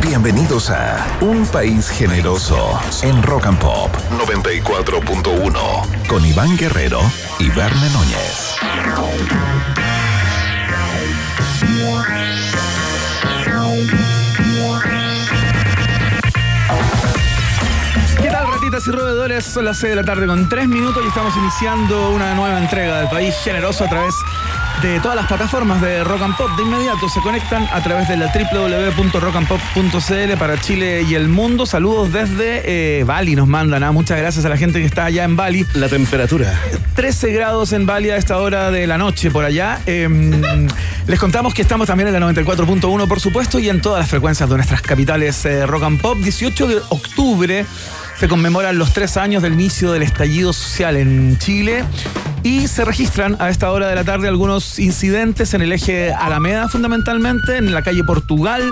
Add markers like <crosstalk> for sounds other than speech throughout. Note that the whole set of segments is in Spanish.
Bienvenidos a Un País Generoso en Rock and Pop 94.1 con Iván Guerrero y Verne Núñez. ¿Qué tal, ratitas y roedores? Son las 6 de la tarde con 3 minutos y estamos iniciando una nueva entrega del país generoso a través todas las plataformas de Rock and Pop. De inmediato se conectan a través de la www.rockandpop.cl para Chile y el mundo. Saludos desde eh, Bali nos mandan. ¿ah? Muchas gracias a la gente que está allá en Bali. La temperatura. 13 grados en Bali a esta hora de la noche por allá. Eh, les contamos que estamos también en la 94.1, por supuesto, y en todas las frecuencias de nuestras capitales eh, Rock and Pop. 18 de octubre se conmemoran los tres años del inicio del estallido social en Chile. Y se registran a esta hora de la tarde algunos incidentes en el eje Alameda fundamentalmente, en la calle Portugal,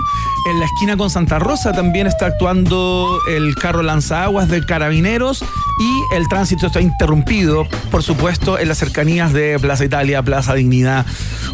en la esquina con Santa Rosa también está actuando el carro lanzaguas de carabineros y el tránsito está interrumpido, por supuesto, en las cercanías de Plaza Italia, Plaza Dignidad,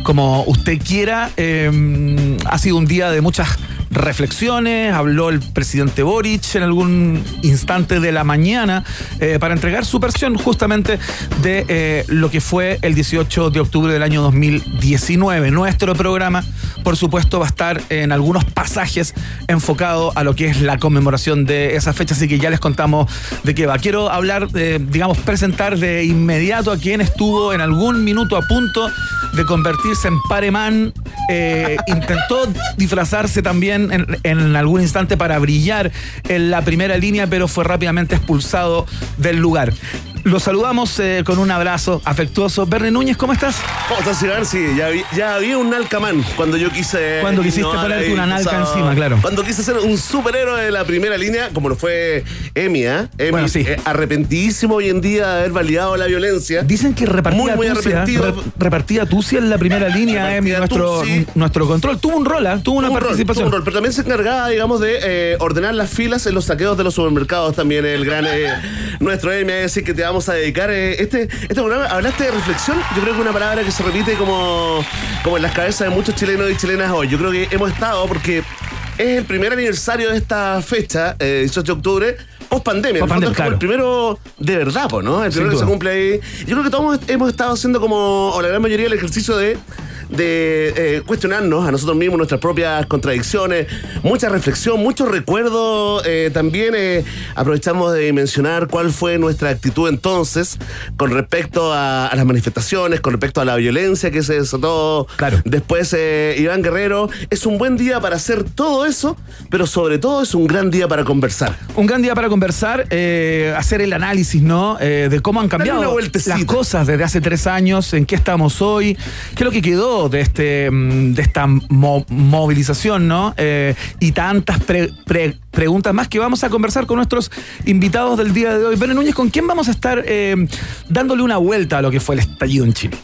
como usted quiera. Eh, ha sido un día de muchas reflexiones, habló el presidente Boric en algún instante de la mañana eh, para entregar su versión justamente de eh, lo que fue el 18 de octubre del año 2019. Nuestro programa, por supuesto, va a estar en algunos pasajes enfocado a lo que es la conmemoración de esa fecha, así que ya les contamos de qué va. Quiero hablar, digamos, presentar de inmediato a quien estuvo en algún minuto a punto de convertirse en paremán, eh, intentó disfrazarse también en, algún instante para brillar en la primera línea, pero fue rápidamente expulsado del lugar. Lo saludamos eh, con un abrazo afectuoso. Verne Núñez, ¿cómo estás? ¿Cómo estás, Iván? Sí, ya, vi, ya había un nalcamán cuando yo quise. Cuando quisiste ponerte una nalca encima, claro. Cuando quise ser un superhéroe de la primera línea, como lo fue Emi, ¿eh? Emi bueno, sí. eh, arrepentidísimo hoy en día de haber validado la violencia. Dicen que repartía Muy, muy tucia, arrepentido. re- repartía tucia en la primera <laughs> línea, Emi, nuestro, nuestro control. Tuvo un rol, ¿ah? tuvo una Tuvo un rol, participación. tuvo un rol, pero también se encargaba, digamos, de eh, ordenar las filas en los saqueos de los supermercados también, el gran eh, nuestro Emi, así que te vamos a dedicar eh, este, este programa. Hablaste de reflexión, yo creo que una palabra que se repite como, como en las cabezas de muchos chilenos y chilenas hoy. Yo creo que hemos estado porque es el primer aniversario de esta fecha, eh, 18 de octubre. Post pandemia, Post pandemia, el claro. primero de verdad, ¿no? El primero que se cumple ahí. Yo creo que todos hemos estado haciendo como, o la gran mayoría, el ejercicio de, de eh, cuestionarnos a nosotros mismos nuestras propias contradicciones, mucha reflexión, mucho recuerdo. eh, también eh, aprovechamos de mencionar cuál fue nuestra actitud entonces con respecto a, a las manifestaciones, con respecto a la violencia que se desató Claro. después. eh, Iván Guerrero, es un buen día para hacer todo eso, pero sobre todo es un gran día para conversar. Un gran día para conversar, hacer el análisis, ¿no? De cómo han cambiado las cosas desde hace tres años, en qué estamos hoy, qué es lo que quedó de este mm, de esta mo- movilización, ¿no? Eh, y tantas pre- pre- preguntas más que vamos a conversar con nuestros invitados del día de hoy. Bene Núñez, ¿con quién vamos a estar eh, dándole una vuelta a lo que fue el estallido en Chile?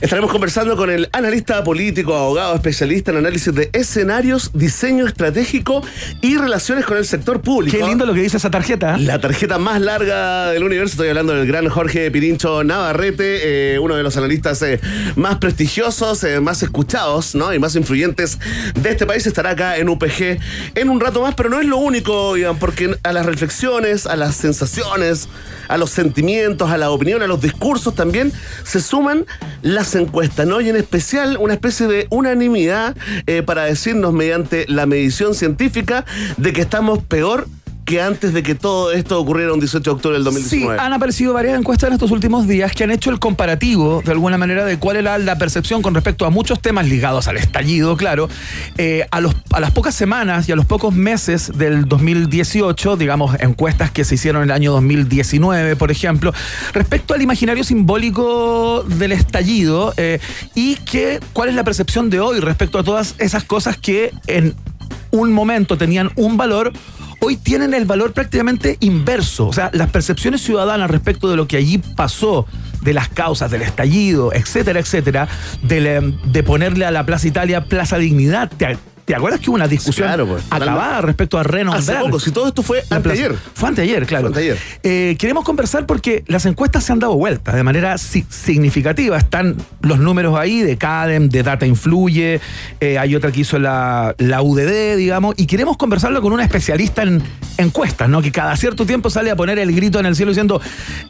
Estaremos conversando con el analista político, abogado, especialista en análisis de escenarios, diseño estratégico y relaciones con el sector público. Qué lindo lo que dice esa tarjeta. ¿eh? La tarjeta más larga del universo, estoy hablando del gran Jorge Pirincho Navarrete, eh, uno de los analistas eh, más prestigiosos, más escuchados ¿no? y más influyentes de este país. Estará acá en UPG en un rato más, pero no es lo único, Iván, porque a las reflexiones, a las sensaciones, a los sentimientos, a la opinión, a los discursos también se suman las encuestas, ¿no? Y en especial una especie de unanimidad eh, para decirnos mediante la medición científica de que estamos peor que antes de que todo esto ocurriera un 18 de octubre del Sí, 2019. han aparecido varias encuestas en estos últimos días que han hecho el comparativo, de alguna manera, de cuál era la percepción con respecto a muchos temas ligados al estallido, claro, eh, a, los, a las pocas semanas y a los pocos meses del 2018, digamos, encuestas que se hicieron en el año 2019, por ejemplo, respecto al imaginario simbólico del estallido eh, y que, cuál es la percepción de hoy respecto a todas esas cosas que en un momento tenían un valor hoy tienen el valor prácticamente inverso. O sea, las percepciones ciudadanas respecto de lo que allí pasó, de las causas del estallido, etcétera, etcétera, de, de ponerle a la Plaza Italia Plaza Dignidad. ¿Te, ¿Te acuerdas que hubo una discusión Claro, pues, acabada respecto a renombrar? Hace poco, si todo esto fue anteayer. Fue anteayer, claro. Fue anteayer. Eh, queremos conversar porque las encuestas se han dado vuelta de manera si- significativa. Están los números ahí de CADEM, de Data Influye, eh, hay otra que hizo la, la UDD, digamos, y queremos conversarlo con una especialista en encuestas, ¿no? Que cada cierto tiempo sale a poner el grito en el cielo diciendo,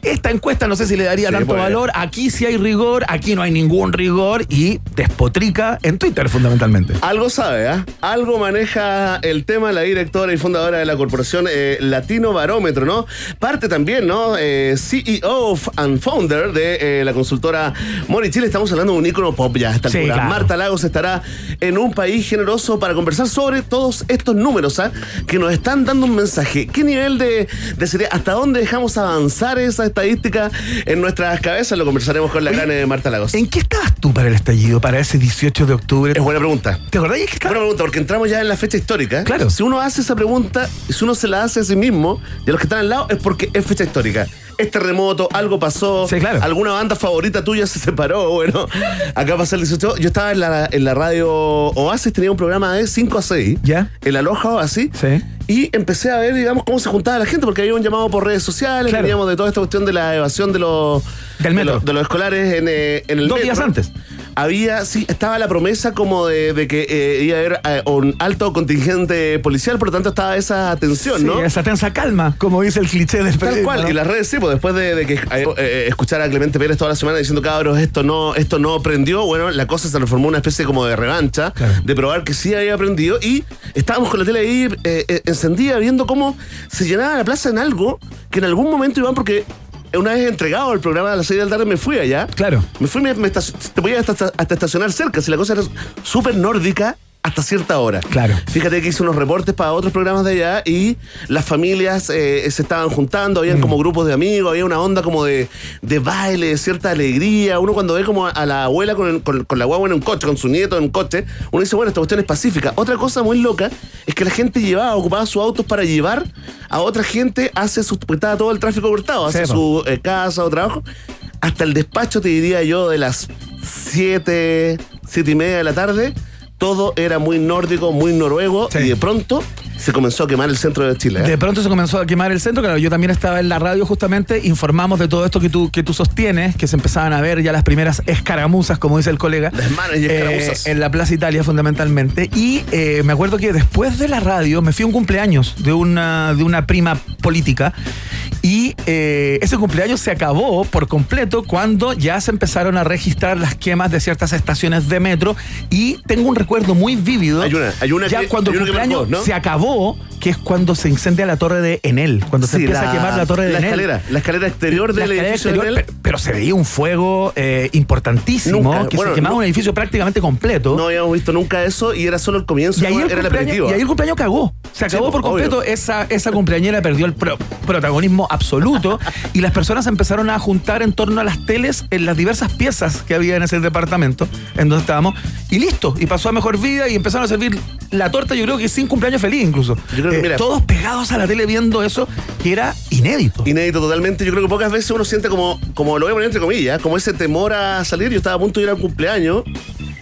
esta encuesta no sé si le daría Sí, tanto valor, aquí sí hay rigor, aquí no hay ningún rigor, y despotrica en Twitter fundamentalmente. Algo sabe, ¿ah? Algo maneja el tema la directora y fundadora de la corporación eh, Latino Barómetro, ¿no? Parte también, ¿no? Eh, CEO and founder de eh, la consultora Mori Chile. Estamos hablando de un ícono pop ya a esta Sí, altura. claro. Marta Lagos estará en un país generoso para conversar sobre todos estos números, ¿ah? Que nos están dando un mensaje. ¿Qué nivel de, de seriedad? ¿Hasta dónde dejamos avanzar esa estadística en nuestras cabezas? Lo conversaremos con la Oye, gran Marta Lagos. ¿En qué estabas tú para el estallido, para ese 18 de octubre? Es buena pregunta. ¿Te acordás que Buena estaba- pregunta, porque entramos ya en la fecha histórica. Claro. Si uno hace esa pregunta, y si uno se la hace a sí mismo a los que están al lado, es porque es fecha histórica. Es terremoto, algo pasó, Sí, claro. alguna banda favorita tuya se separó, <laughs> bueno, acá pasó el 18. Yo estaba en la, en la radio Oasis, tenía un programa de 5 a 6, Ya. en la loja Oasis, Sí. y empecé a ver, digamos, cómo se juntaba la gente, porque había un llamado por redes sociales, Claro. veníamos de toda esta cuestión de la evasión de los, Del de metro. los, de los escolares en, eh, en el Dos metro. días antes. Había, sí, estaba la promesa como de, de que eh, iba a haber eh, un alto contingente policial, por lo tanto estaba esa atención, Sí, ¿no? esa tensa calma, como dice el cliché del Tal cual, ¿no? y las redes sí, pues después de, de que eh, eh, escuchar a Clemente Pérez toda la semana diciendo, cabros, esto no, esto no prendió, bueno, la cosa se transformó en una especie como de revancha, Claro. de probar que sí había aprendido, y estábamos con la tele ahí encendida viendo cómo se llenaba la plaza en algo que en algún momento iban porque una vez entregado el programa a las 6 de la tarde me fui allá. Claro. Me fui, me, me te podía hasta, hasta estacionar cerca, si la cosa era súper nórdica hasta cierta hora. Claro. Fíjate que hice unos reportes para otros programas de allá y las familias eh, se estaban juntando, habían como grupos de amigos, había una onda como de, de baile, de cierta alegría. Uno cuando ve como a la abuela con, el- con- con la guagua en un coche, con su nieto en un coche, uno dice, bueno, esta cuestión es pacífica. Otra cosa muy loca es que la gente llevaba, ocupaba sus autos para llevar a otra gente hacia su, porque estaba todo el tráfico cortado, hacia su eh, casa o trabajo. Hasta el despacho, te diría yo, de las 7, 7 y media de la tarde, todo era muy nórdico, muy noruego, Sí. y de pronto se comenzó a quemar el centro de Chile. ¿eh? De pronto se comenzó a quemar el centro, claro, yo también estaba en la radio justamente, informamos de todo esto que tú, que tú sostienes, que se empezaban a ver ya las primeras escaramuzas, como dice el colega. Desmanes y escaramuzas. eh, en la Plaza Italia fundamentalmente. Y eh, me acuerdo que después de la radio me fui a un cumpleaños de una, de una prima política y ese cumpleaños se acabó por completo cuando ya se empezaron a registrar las quemas de ciertas estaciones de metro y tengo un recuerdo muy vívido. Hay una- hay una ya que- cuando hay el una cumpleaños marcó, ¿no? se acabó, que es cuando se incendia la torre de Enel, cuando se Sí, empieza a quemar la torre de la Enel. escalera, la escalera exterior del escalera edificio exterior, de Enel. pero, se veía un fuego eh, importantísimo Nunca, que bueno, se quemaba no- un edificio prácticamente completo. No habíamos visto nunca eso y era solo el comienzo, y ahí, el era el aperitivo. y ahí el cumpleaños cagó. Se acabó Sí, por obvio. completo. Esa, esa cumpleañera perdió el pro- protagonismo absoluto y las personas empezaron a juntar en torno a las teles en las diversas piezas que había en ese departamento en donde estábamos. Y listo. Y pasó a mejor vida y empezaron a servir la torta, yo creo que sin cumpleaños feliz incluso. Yo creo que, Eh, mira- todos pegados a la tele viendo eso que era inédito. Inédito totalmente. Yo creo que pocas veces uno siente como, como lo voy a poner entre comillas, como ese temor a salir. Yo estaba a punto de ir al cumpleaños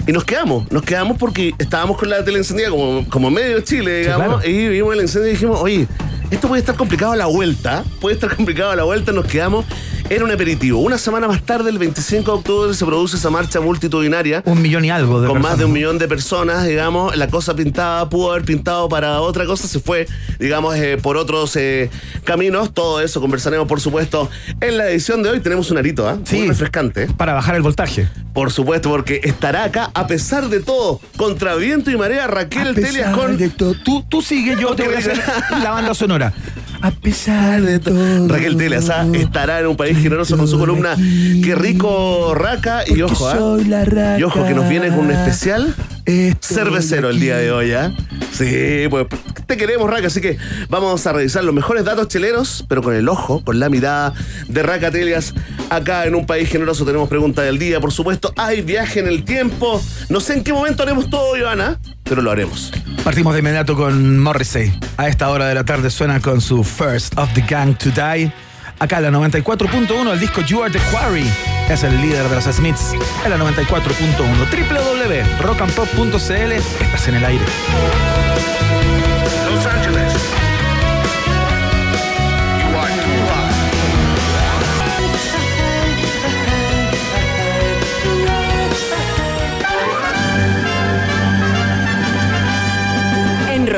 y nos quedamos. Nos quedamos porque estábamos con la tele encendida como, como medio Chile, digamos, claro. y vimos el incendio y dijimos, oye, esto puede estar complicado a la vuelta. Puede estar <laughs> complicado a la vuelta. Nos quedamos. Era un aperitivo. Una semana más tarde, el 25 de octubre, se produce esa marcha multitudinaria. Un millón y algo de con más de un millón de personas, digamos, la cosa pintada pudo haber pintado para otra cosa, se fue, digamos, eh, por otros eh, caminos. Todo eso conversaremos, por supuesto, en la edición de hoy. Tenemos un arito, ¿ah? Sí. Muy refrescante. Para bajar el voltaje. Por supuesto, porque estará acá, a pesar de todo, contra viento y marea, Raquel Telias con... de todo. Tú, tú sigue, yo te voy a hacer la banda sonora. A pesar de todo. Raquel Telias ¿ah? estará en un país generoso con su columna Qué rico Raca y ojo, ¿ah? soy la raca. y ojo que nos viene con un especial Estoy cervecero el día de hoy, ¿ah? Sí, pues te queremos, Raca, así que vamos a revisar los mejores datos cheleros, pero con el ojo, con la mirada de Raca Telias. Acá en un país generoso tenemos pregunta del día, por supuesto. Hay viaje en el tiempo. No sé en qué momento haremos todo, Ivana, pero lo haremos. Partimos de inmediato con Morrissey. A esta hora de la tarde suena con su First of the Gang to Die. Acá en la 94.1 el disco You Are the Quarry es el líder de los Smiths. En la 94.1 www.rockandpop.cl estás en el aire.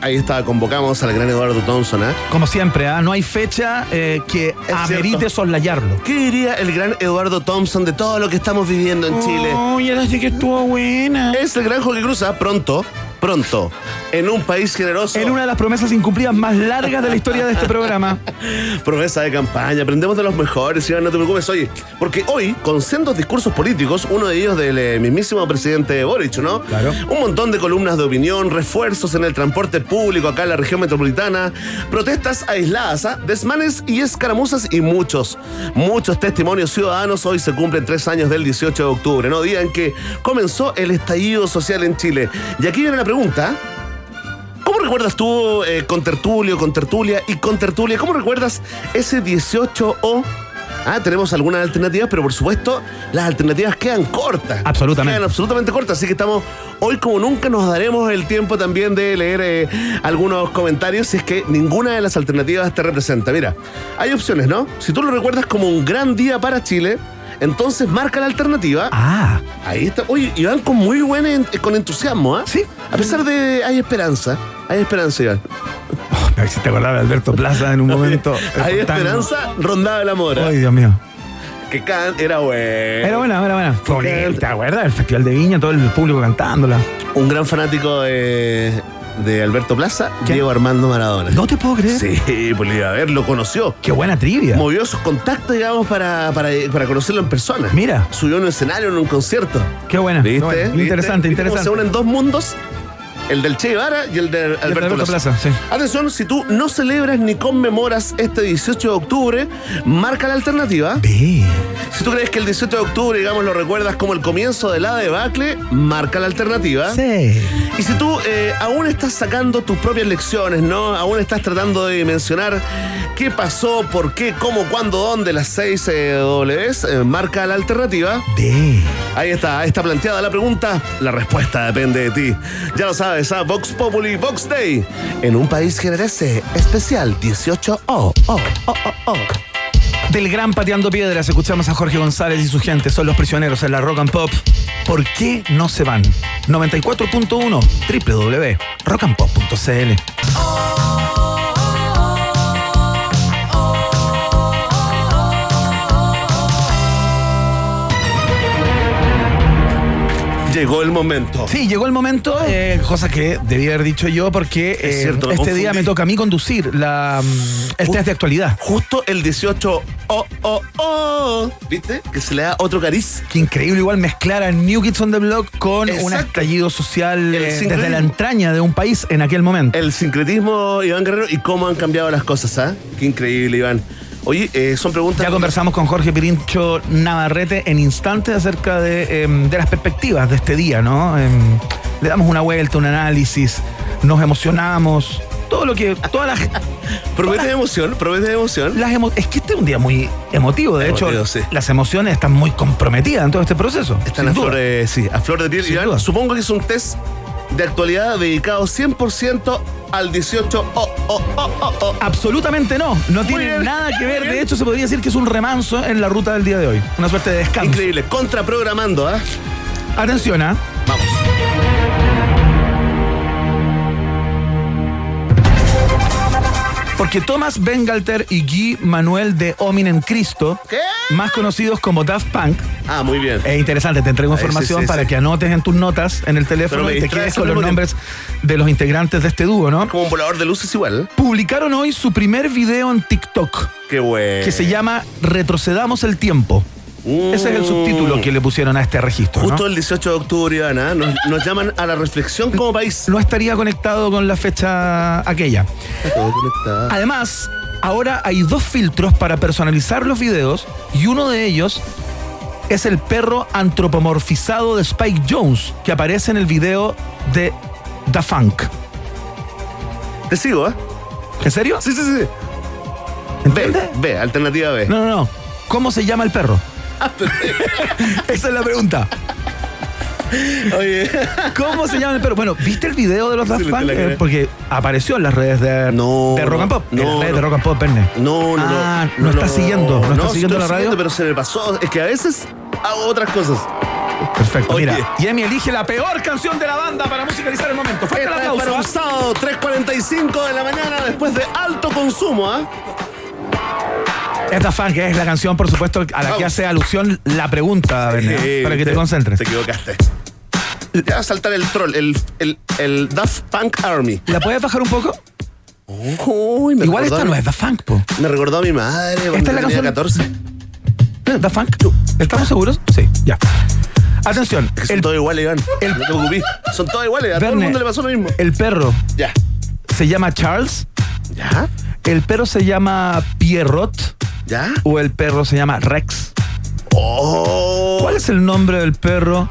Ahí está, convocamos al gran Eduardo Thompson, ¿ah? Como siempre, ¿ah? no hay fecha eh, que amerite cierto. soslayarlo. ¿Qué diría el gran Eduardo Thompson de todo lo que estamos viviendo en Chile? Uy, ahora sí que estuvo buena. Es el gran Jorge Cruza pronto, pronto, en un país generoso. En una de las promesas incumplidas más largas de la historia de este programa. <laughs> Promesa de campaña, aprendemos de los mejores, Iván, no te preocupes, oye, porque hoy, con sendos discursos políticos, uno de ellos del eh, mismísimo presidente Boric, ¿no? Claro. Un montón de columnas de opinión, refuerzos en el transporte público acá en la región metropolitana, protestas aisladas, ¿ah? desmanes y escaramuzas y muchos, muchos testimonios ciudadanos. Hoy se cumplen tres años del 18 de octubre, ¿no? Día en que comenzó el estallido social en Chile. Y aquí viene la pregunta. ¿Cómo recuerdas tú eh, con tertulio, con tertulia y con tertulia? ¿Cómo recuerdas ese 18O? Ah, tenemos algunas alternativas, pero por supuesto las alternativas quedan cortas. Absolutamente. Quedan absolutamente cortas, así que estamos hoy como nunca nos daremos el tiempo también de leer eh, algunos comentarios si es que ninguna de las alternativas te representa. Mira, hay opciones, ¿no? Si tú lo recuerdas como un gran día para Chile, entonces marca la alternativa. Ah, Ahí está. Oye, Iván con muy buen en- con entusiasmo, ¿ah? Sí. A pesar de hay esperanza. Hay esperanza, Iván. oh, me hiciste acordar de Alberto Plaza en un <laughs> momento. Hay esperanza, rondada el amor. Ay, Dios mío. Que can era bueno. Era buena, era buena. Fue ¿te acuerdas? El Festival de Viña, todo el público cantándola. Un gran fanático de, de Alberto Plaza. Diego Armando Maradona. No te puedo creer. Sí, <laughs> pues a ver, lo conoció. Qué buena trivia. Movió sus contactos, digamos, para, para, para conocerlo en persona. Mira. Subió en un escenario, en un concierto. Qué buena. ¿Viste? buena. ¿Viste? Interesante, ¿Viste cómo interesante. Se unen dos mundos, el del Che Guevara y el de Alberto, Alberto Plaza. Plaza, sí. Atención, si tú no celebras ni conmemoras este 18 de octubre, marca la alternativa. Si tú crees que el 18 de octubre, digamos, lo recuerdas como el comienzo de la debacle, marca la alternativa. Sí. Y si tú eh, aún estás sacando tus propias lecciones, ¿no? Aún estás tratando de mencionar qué pasó, por qué, cómo, cuándo, dónde, las seis eh, Ws, eh, marca la alternativa. Ahí está, ahí está planteada la pregunta. La respuesta depende de ti. Ya lo sabes, a Vox Populi, Vox Day. En un país generese especial 18 Oh, oh, oh, oh, oh. Del gran Pateando Piedras, escuchamos a Jorge González y su gente. Son los prisioneros en la Rock and Pop. ¿Por qué no se van? 94.1 www.rockandpop.cl Llegó el momento. Sí, llegó el momento, eh, cosa que debía haber dicho yo porque Es eh, cierto, este día me toca a mí conducir la, mm, el test de actualidad. Justo el 18 Oh, oh, oh. ¿Viste? Que se le da otro cariz. Qué increíble igual mezclar a New Kids on the Block con un estallido social eh, desde la entraña de un país en aquel momento. El sincretismo, Iván Guerrero, y cómo han cambiado las cosas, ¿ah? Qué increíble, Iván. Oye, eh, son preguntas. Ya conversamos con Jorge Pirincho Navarrete en instantes acerca de, em, de las perspectivas de este día, ¿no? Em, le damos una vuelta, un análisis, nos emocionamos, todo lo que, todas las, <laughs> Promete emoción, promete emoción. las emo- es que este es un día muy emotivo, de Emotivo, hecho, sí. las emociones están muy comprometidas en todo este proceso. Están a duda. flor de, sí, a flor de piel. Supongo que es un test de actualidad dedicado 100% al 18 oh, oh, oh, oh, oh. Absolutamente no, no tiene nada que ver. De hecho, se podría decir que es un remanso en la ruta del día de hoy. Una suerte de descanso. Increíble, contraprogramando, ¿ah? Atención, ¿ah? Vamos. Porque Thomas Bengalter y Guy Manuel de Hominem Cristo, ¿Qué? más conocidos como Daft Punk, Ah, muy bien. es interesante, te entrego sí, información sí, para sí. que anotes en tus notas en el teléfono y te quedes con los nombres de los integrantes de este dúo, ¿no? Como un volador de luces igual. Publicaron hoy su primer video en TikTok, Qué bueno. que se llama Retrocedamos el tiempo. Ese es el subtítulo que le pusieron a este registro. ¿no? Justo el 18 de octubre, Ivana, nos, nos llaman a la reflexión como país. No estaría conectado con la fecha aquella. Está todo conectado. Además, ahora hay dos filtros para personalizar los videos y uno de ellos es el perro antropomorfizado de Spike Jones que aparece en el video de Da Funk. Te sigo, ¿eh? ¿En serio? Sí, sí, sí. B, ¿Entiendes? B, alternativa B. No, no, no. ¿Cómo se llama el perro? <laughs> Esa es la pregunta. Oye. ¿Cómo se llama el perro? Bueno, ¿viste el video de los Daft Punk? Eh. Porque apareció en las redes de, No, de Rock and Pop. en no, las redes no. de Rock and Pop, Perne. No, no, Ah, no. no está siguiendo, no está siguiendo la radio. pero se me pasó. Es que a veces hago otras cosas. Perfecto. Oye. Mira, Yemi elige la peor canción de la banda para musicalizar el momento. Fuerte el aplauso. para un ¿ah? sábado, 3.45 de la mañana, después de alto consumo, ¿ah? Esta fan, que es la canción, por supuesto, a la que hace alusión la pregunta, Verne, ¿ah? Sí, para que te concentres. Te equivocaste. Ya va a saltar el troll, el, el, el Daft Punk Army. ¿La puedes bajar un poco? Uy, me Igual esta no es Da Funk, po. Me recordó a mi madre cuando Esta es la tenía canción- 14. ¿Da Funk? ¿Estamos seguros? Sí, ya. Atención. Que son El, todos iguales, Iván. el- no te preocupes. Son todos iguales. A todo el Verne, mundo le pasó lo mismo. el perro Ya. se llama Charles, ¿Ya? el perro se llama Pierrot ¿Ya? o el perro se llama Rex. Oh. ¿Cuál es el nombre del perro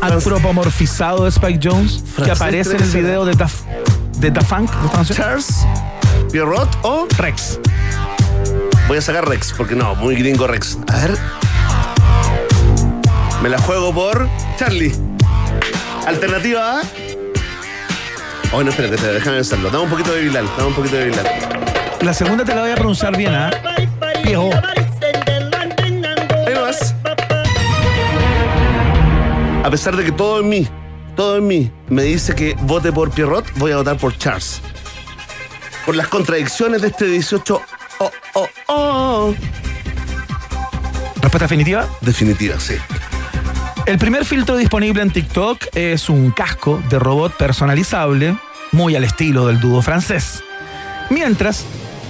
antropomorfizado de Spike Jones que Francés aparece en el video de Da, de da Funk? de? Charles, Pierrot o Rex. voy a sacar Rex, porque no, muy gringo Rex. A ver. Me la juego por Charlie. Alternativa A. Oh, no, espérate, espérate, déjame pensarlo. Dame un poquito de Bilal, dame un poquito de Bilal. La segunda te la voy a pronunciar bien, ¿ah? Pierrot. Ahí nomás. A pesar de que todo en mí, todo en mí me dice que vote por Pierrot, voy a votar por Charles. Por las contradicciones de este 18. Oh, oh, oh. Respuesta definitiva. Definitiva, sí. El primer filtro disponible en TikTok es un casco de robot personalizable, muy al estilo del dúo francés. Mientras,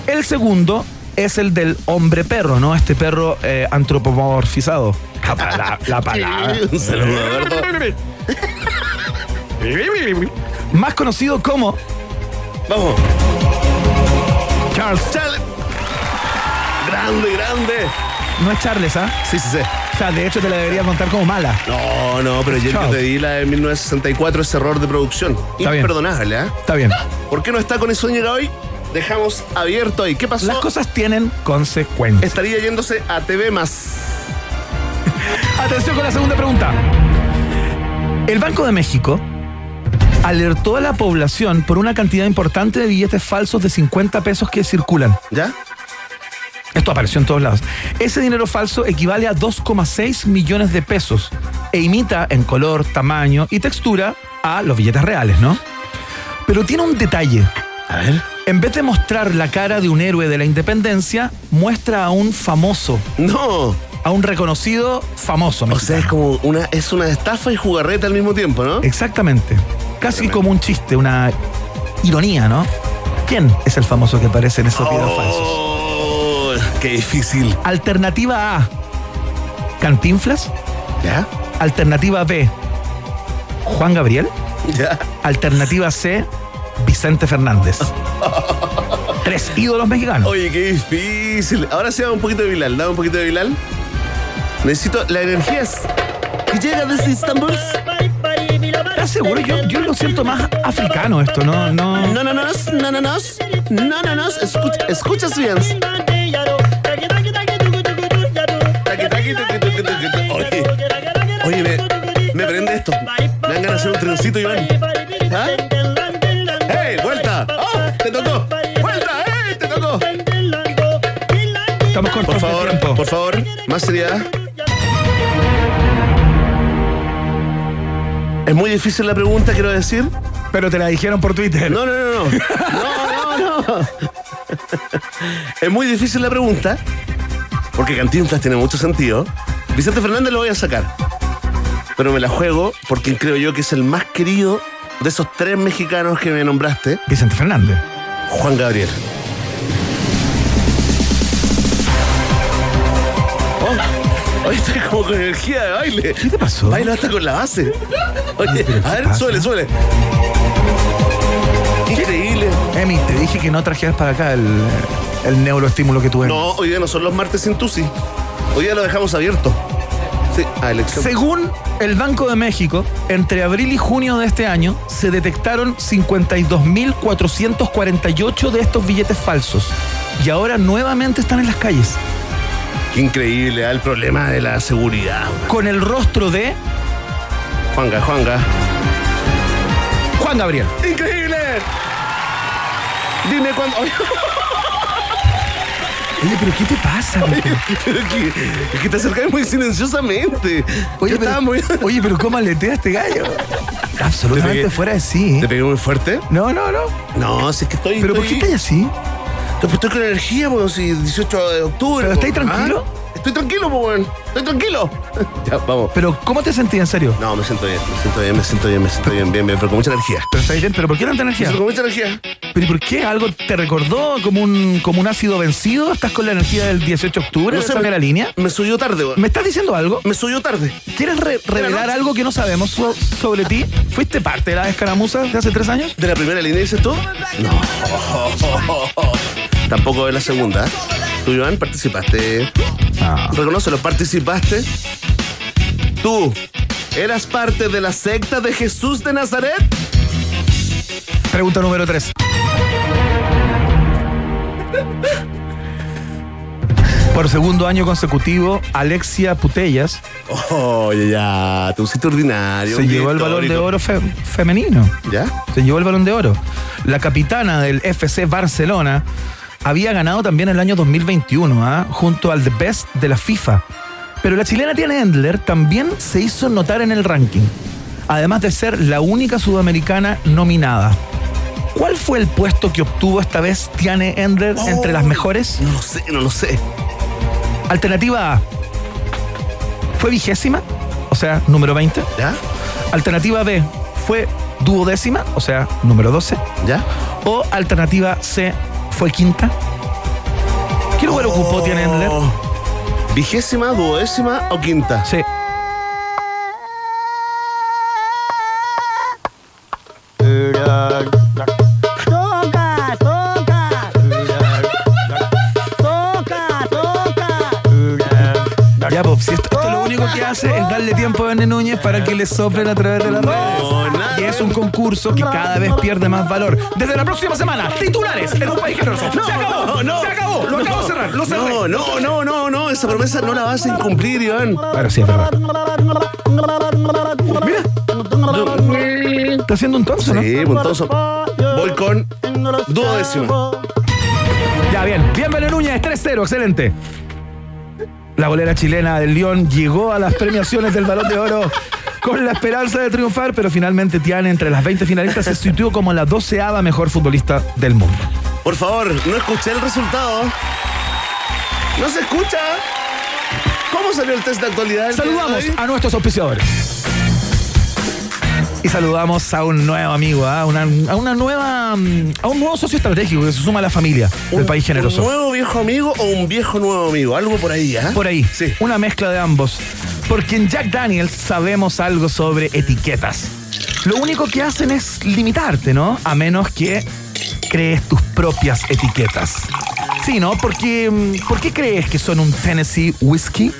el segundo es el del hombre perro, ¿no? Este perro eh, antropomorfizado. La, pala- la palabra. Un saludo. Más conocido como Vamos. Charles. Charles. Grande, grande. No es Charles, ¿ah? Sí, sí, sí. O sea, de hecho te la debería contar como mala. No, no, pero Charles. te di la de 1964, ese error de producción. bien. Imperdonable, ¿ah? Está bien. ¿Por qué no está con eso llega hoy? Dejamos abierto ahí. ¿Qué pasó? Las cosas tienen consecuencias. Estaría yéndose a TV más. <laughs> Atención con la segunda pregunta. El Banco de México alertó a la población por una cantidad importante de billetes falsos de 50 pesos que circulan. ¿Ya? Esto apareció en todos lados. Ese dinero falso equivale a 2,6 millones de pesos e imita en color, tamaño y textura a los billetes reales, ¿no? Pero tiene un detalle. A ver. En vez de mostrar la cara de un héroe de la independencia, muestra a un famoso, No. a un reconocido famoso. O sea, es como una, es una estafa y jugarreta al mismo tiempo, ¿no? Exactamente. Casi como un chiste, una ironía, ¿no? ¿Quién es el famoso que aparece en esos videos falsos? Oh, qué difícil. Alternativa A, Cantinflas. ¿Ya? Alternativa B, Juan Gabriel. ¿Ya? Alternativa C, Vicente Fernández. <laughs> Tres ídolos mexicanos. Oye, qué difícil. Ahora sí, dame un poquito de Bilal. Dame un poquito de Bilal. Necesito la energía. que llega desde Istambul. ¿Estás seguro? Yo, yo lo siento más africano esto, ¿no? No. No, no, no, no, no, no, no, no, no, escucha, escuchas bien. Oye, oye, me, me prende esto. Me dan ganas de hacer un trencito, Iván. ¿Ah? ¡Hey, vuelta! ¡Oh, te tocó! ¡Vuelta! ¡Hey, te tocó! Estamos cortos Por de favor, tiempo. por favor, más seriedad. Es muy difícil la pregunta, quiero decir. Pero te la dijeron por Twitter. No, no, no, no. No, no, no. Es muy difícil la pregunta. Porque Cantinflas tiene mucho sentido. Vicente Fernández lo voy a sacar. Pero me la juego porque creo yo que es el más querido de esos tres mexicanos que me nombraste, Vicente Fernández. Juan Gabriel. Oh, Oye, estoy como con energía de baile. ¿Qué te pasó? Bailo hasta con la base. Oye, pero ¿qué a ver, suele, suele. Increíble. Emi, te dije que no trajeras para acá el, el neuroestímulo que tuve. No, hoy día no son los martes sin Tusi. Hoy día lo dejamos abierto. Sí. Según el Banco de México, entre abril y junio de este año se detectaron 52.448 de estos billetes falsos. Y ahora nuevamente están en las calles. Qué increíble, ah, el problema de la seguridad. Con el rostro de Juanga, Juanga. Juan Gabriel. ¡Increíble! Dime cuándo. <laughs> Oye, Oye, pero ¿qué te pasa? Michael? <laughs> pero que, es que te acercas muy silenciosamente. Oye, Yo estaba pero, oye, pero ¿cómo aletea este gallo? Absolutamente Te pegué. fuera de sí. ¿Te pegué muy fuerte? No, no, no. No, si es que estoy. ¿Pero por qué estoy, estás así? Estoy, estoy con energía, pues, si 18 de octubre. ¿Pero estáis pues, tranquilo? ¿ah? Estoy tranquilo, pues, weón. Estoy tranquilo. <laughs> ya, vamos. ¿Pero cómo te sentís en serio? No, me siento bien, me siento bien, me siento bien, me siento bien, bien, bien, pero con mucha energía. Pero está bien, pero ¿por qué tanta Me energía? siento con mucha energía. ¿Pero y por qué? ¿Algo te recordó como un, como un ácido vencido? ¿Estás con la energía del 18 de octubre? No ¿De sé, me, la línea? me subió tarde, weón. ¿Me estás diciendo algo? Me subió tarde. ¿Quieres re- revelar noche. algo que no sabemos so- sobre ti? ¿Fuiste parte de las escaramuzas de hace tres años? ¿De la primera línea dices tú? No. <laughs> Tampoco de la segunda. ¿Tú, Iván, participaste? Reconócelo, ¿participaste? ¿Tú eras parte de la secta de Jesús de Nazaret? Pregunta número 3. Por segundo año consecutivo, Alexia Putellas Oye, ya, te pusiste ordinario. se llevó el balón de oro fe- femenino. ¿Ya? Se llevó el balón de oro. La capitana del FC Barcelona había ganado también el año 2021, ¿ah? junto al The Best de la FIFA. Pero la chilena Tiana Endler también se hizo notar en el ranking, además de ser la única sudamericana nominada. ¿Cuál fue el puesto que obtuvo esta vez Tiane Endler entre las mejores? No lo sé, no lo sé. Alternativa A. Fue vigésima, o sea, número 20. ¿Ya? Alternativa B. Fue duodécima, o sea, número 12. ¿Ya? O alternativa C fue quinta. ¿Qué lugar ocupó Tiana Endler? Oh. ¿Vigésima, duodécima o quinta? Sí. Para que le soplen a través de las redes. Y es un concurso que cada vez pierde más valor. Desde la próxima semana, titulares en un país generoso. se acabó, no, se acabó, lo acabo de cerrar, lo cerré. No, no, no, no, no, esa promesa no la vas a incumplir, Iván. Ahora sí, es verdad. Mira, está haciendo un tonso, ¿no? Sí, puntoso. Voy con duodécima. Ya, bien. Bien, Núñez, 3-0, excelente. La bolera chilena del León llegó a las premiaciones del Balón de Oro con la esperanza de triunfar, pero finalmente Tiane, entre las 20 finalistas, se situó como la doceava mejor futbolista del mundo. Por favor, no escuché el resultado. No se escucha. ¿Cómo salió el test de actualidad? Saludamos a nuestros auspiciadores. Y saludamos a un nuevo amigo, ¿ah? Una- a una nueva, mm, a un nuevo socio estratégico que se suma a la familia del país generoso. ¿Un nuevo viejo amigo o un viejo nuevo amigo? Algo por ahí, ¿ah? Por ahí. Sí. Una mezcla de ambos. Porque en Jack Daniels sabemos algo sobre etiquetas. Lo único que hacen es limitarte, ¿no? A menos que crees tus propias etiquetas. Sí, ¿no? Porque, mm, ¿Por qué crees que son un Tennessee Whiskey?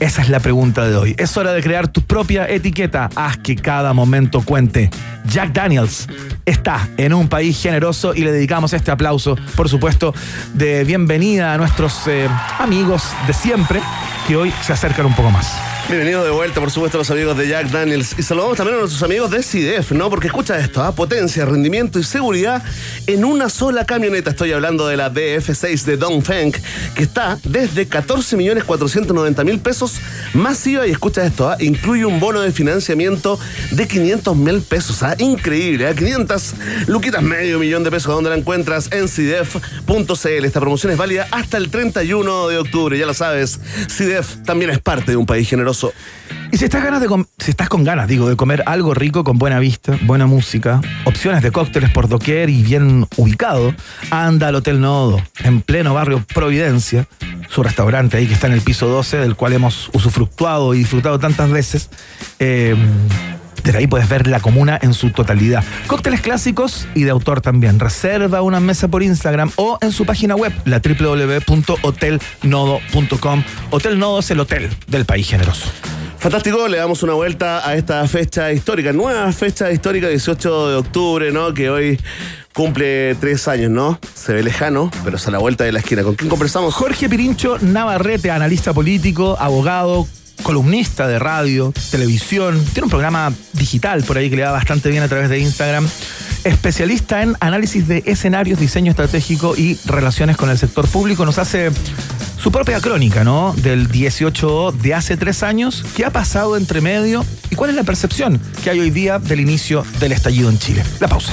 Esa es la pregunta de hoy. Es hora de crear tu propia etiqueta. Haz que cada momento cuente. Jack Daniels está en un país generoso y le dedicamos este aplauso, por supuesto, de bienvenida a nuestros eh, amigos de siempre que hoy se acercan un poco más. Bienvenidos de vuelta, por supuesto, a los amigos de Jack Daniels. Y saludamos también a nuestros amigos de CIDEF, ¿no? Porque escucha esto, ¿ah? potencia, rendimiento y seguridad en una sola camioneta. Estoy hablando de la DF6 de Dongfeng, que está desde 14.490.000 pesos masiva. Y escucha esto, ¿ah? incluye un bono de financiamiento de 500 mil pesos. ¿ah? Increíble, ¿ah? 500 luquitas, medio millón de pesos. ¿Dónde la encuentras? En CIDEF.cl. Esta promoción es válida hasta el 31 de octubre, ya lo sabes. CIDEF también es parte de un país generoso. Y si estás, ganas de si estás con ganas, digo, de comer algo rico con buena vista, buena música, opciones de cócteles por doquier y bien ubicado, anda al Hotel Nodo, en pleno barrio Providencia, su restaurante ahí que está en el piso 12, del cual hemos usufructuado y disfrutado tantas veces. Eh, desde ahí puedes ver la comuna en su totalidad. Cócteles clásicos y de autor también. Reserva una mesa por Instagram o en su página web, la www.hotelnodo.com. Hotel Nodo es el hotel del país generoso. Fantástico, le damos una vuelta a esta fecha histórica, nueva fecha histórica, 18 de octubre, ¿no? Que hoy cumple tres años, ¿no? Se ve lejano, pero es a la vuelta de la esquina. ¿Con quién conversamos? Jorge Pirincho Navarrete, analista político, abogado, columnista de radio, televisión, tiene un programa digital por ahí que le va bastante bien a través de Instagram, especialista en análisis de escenarios, diseño estratégico y relaciones con el sector público, nos hace su propia crónica, ¿no? Del 18 de hace tres años, qué ha pasado entre medio y cuál es la percepción que hay hoy día del inicio del estallido en Chile. La pausa.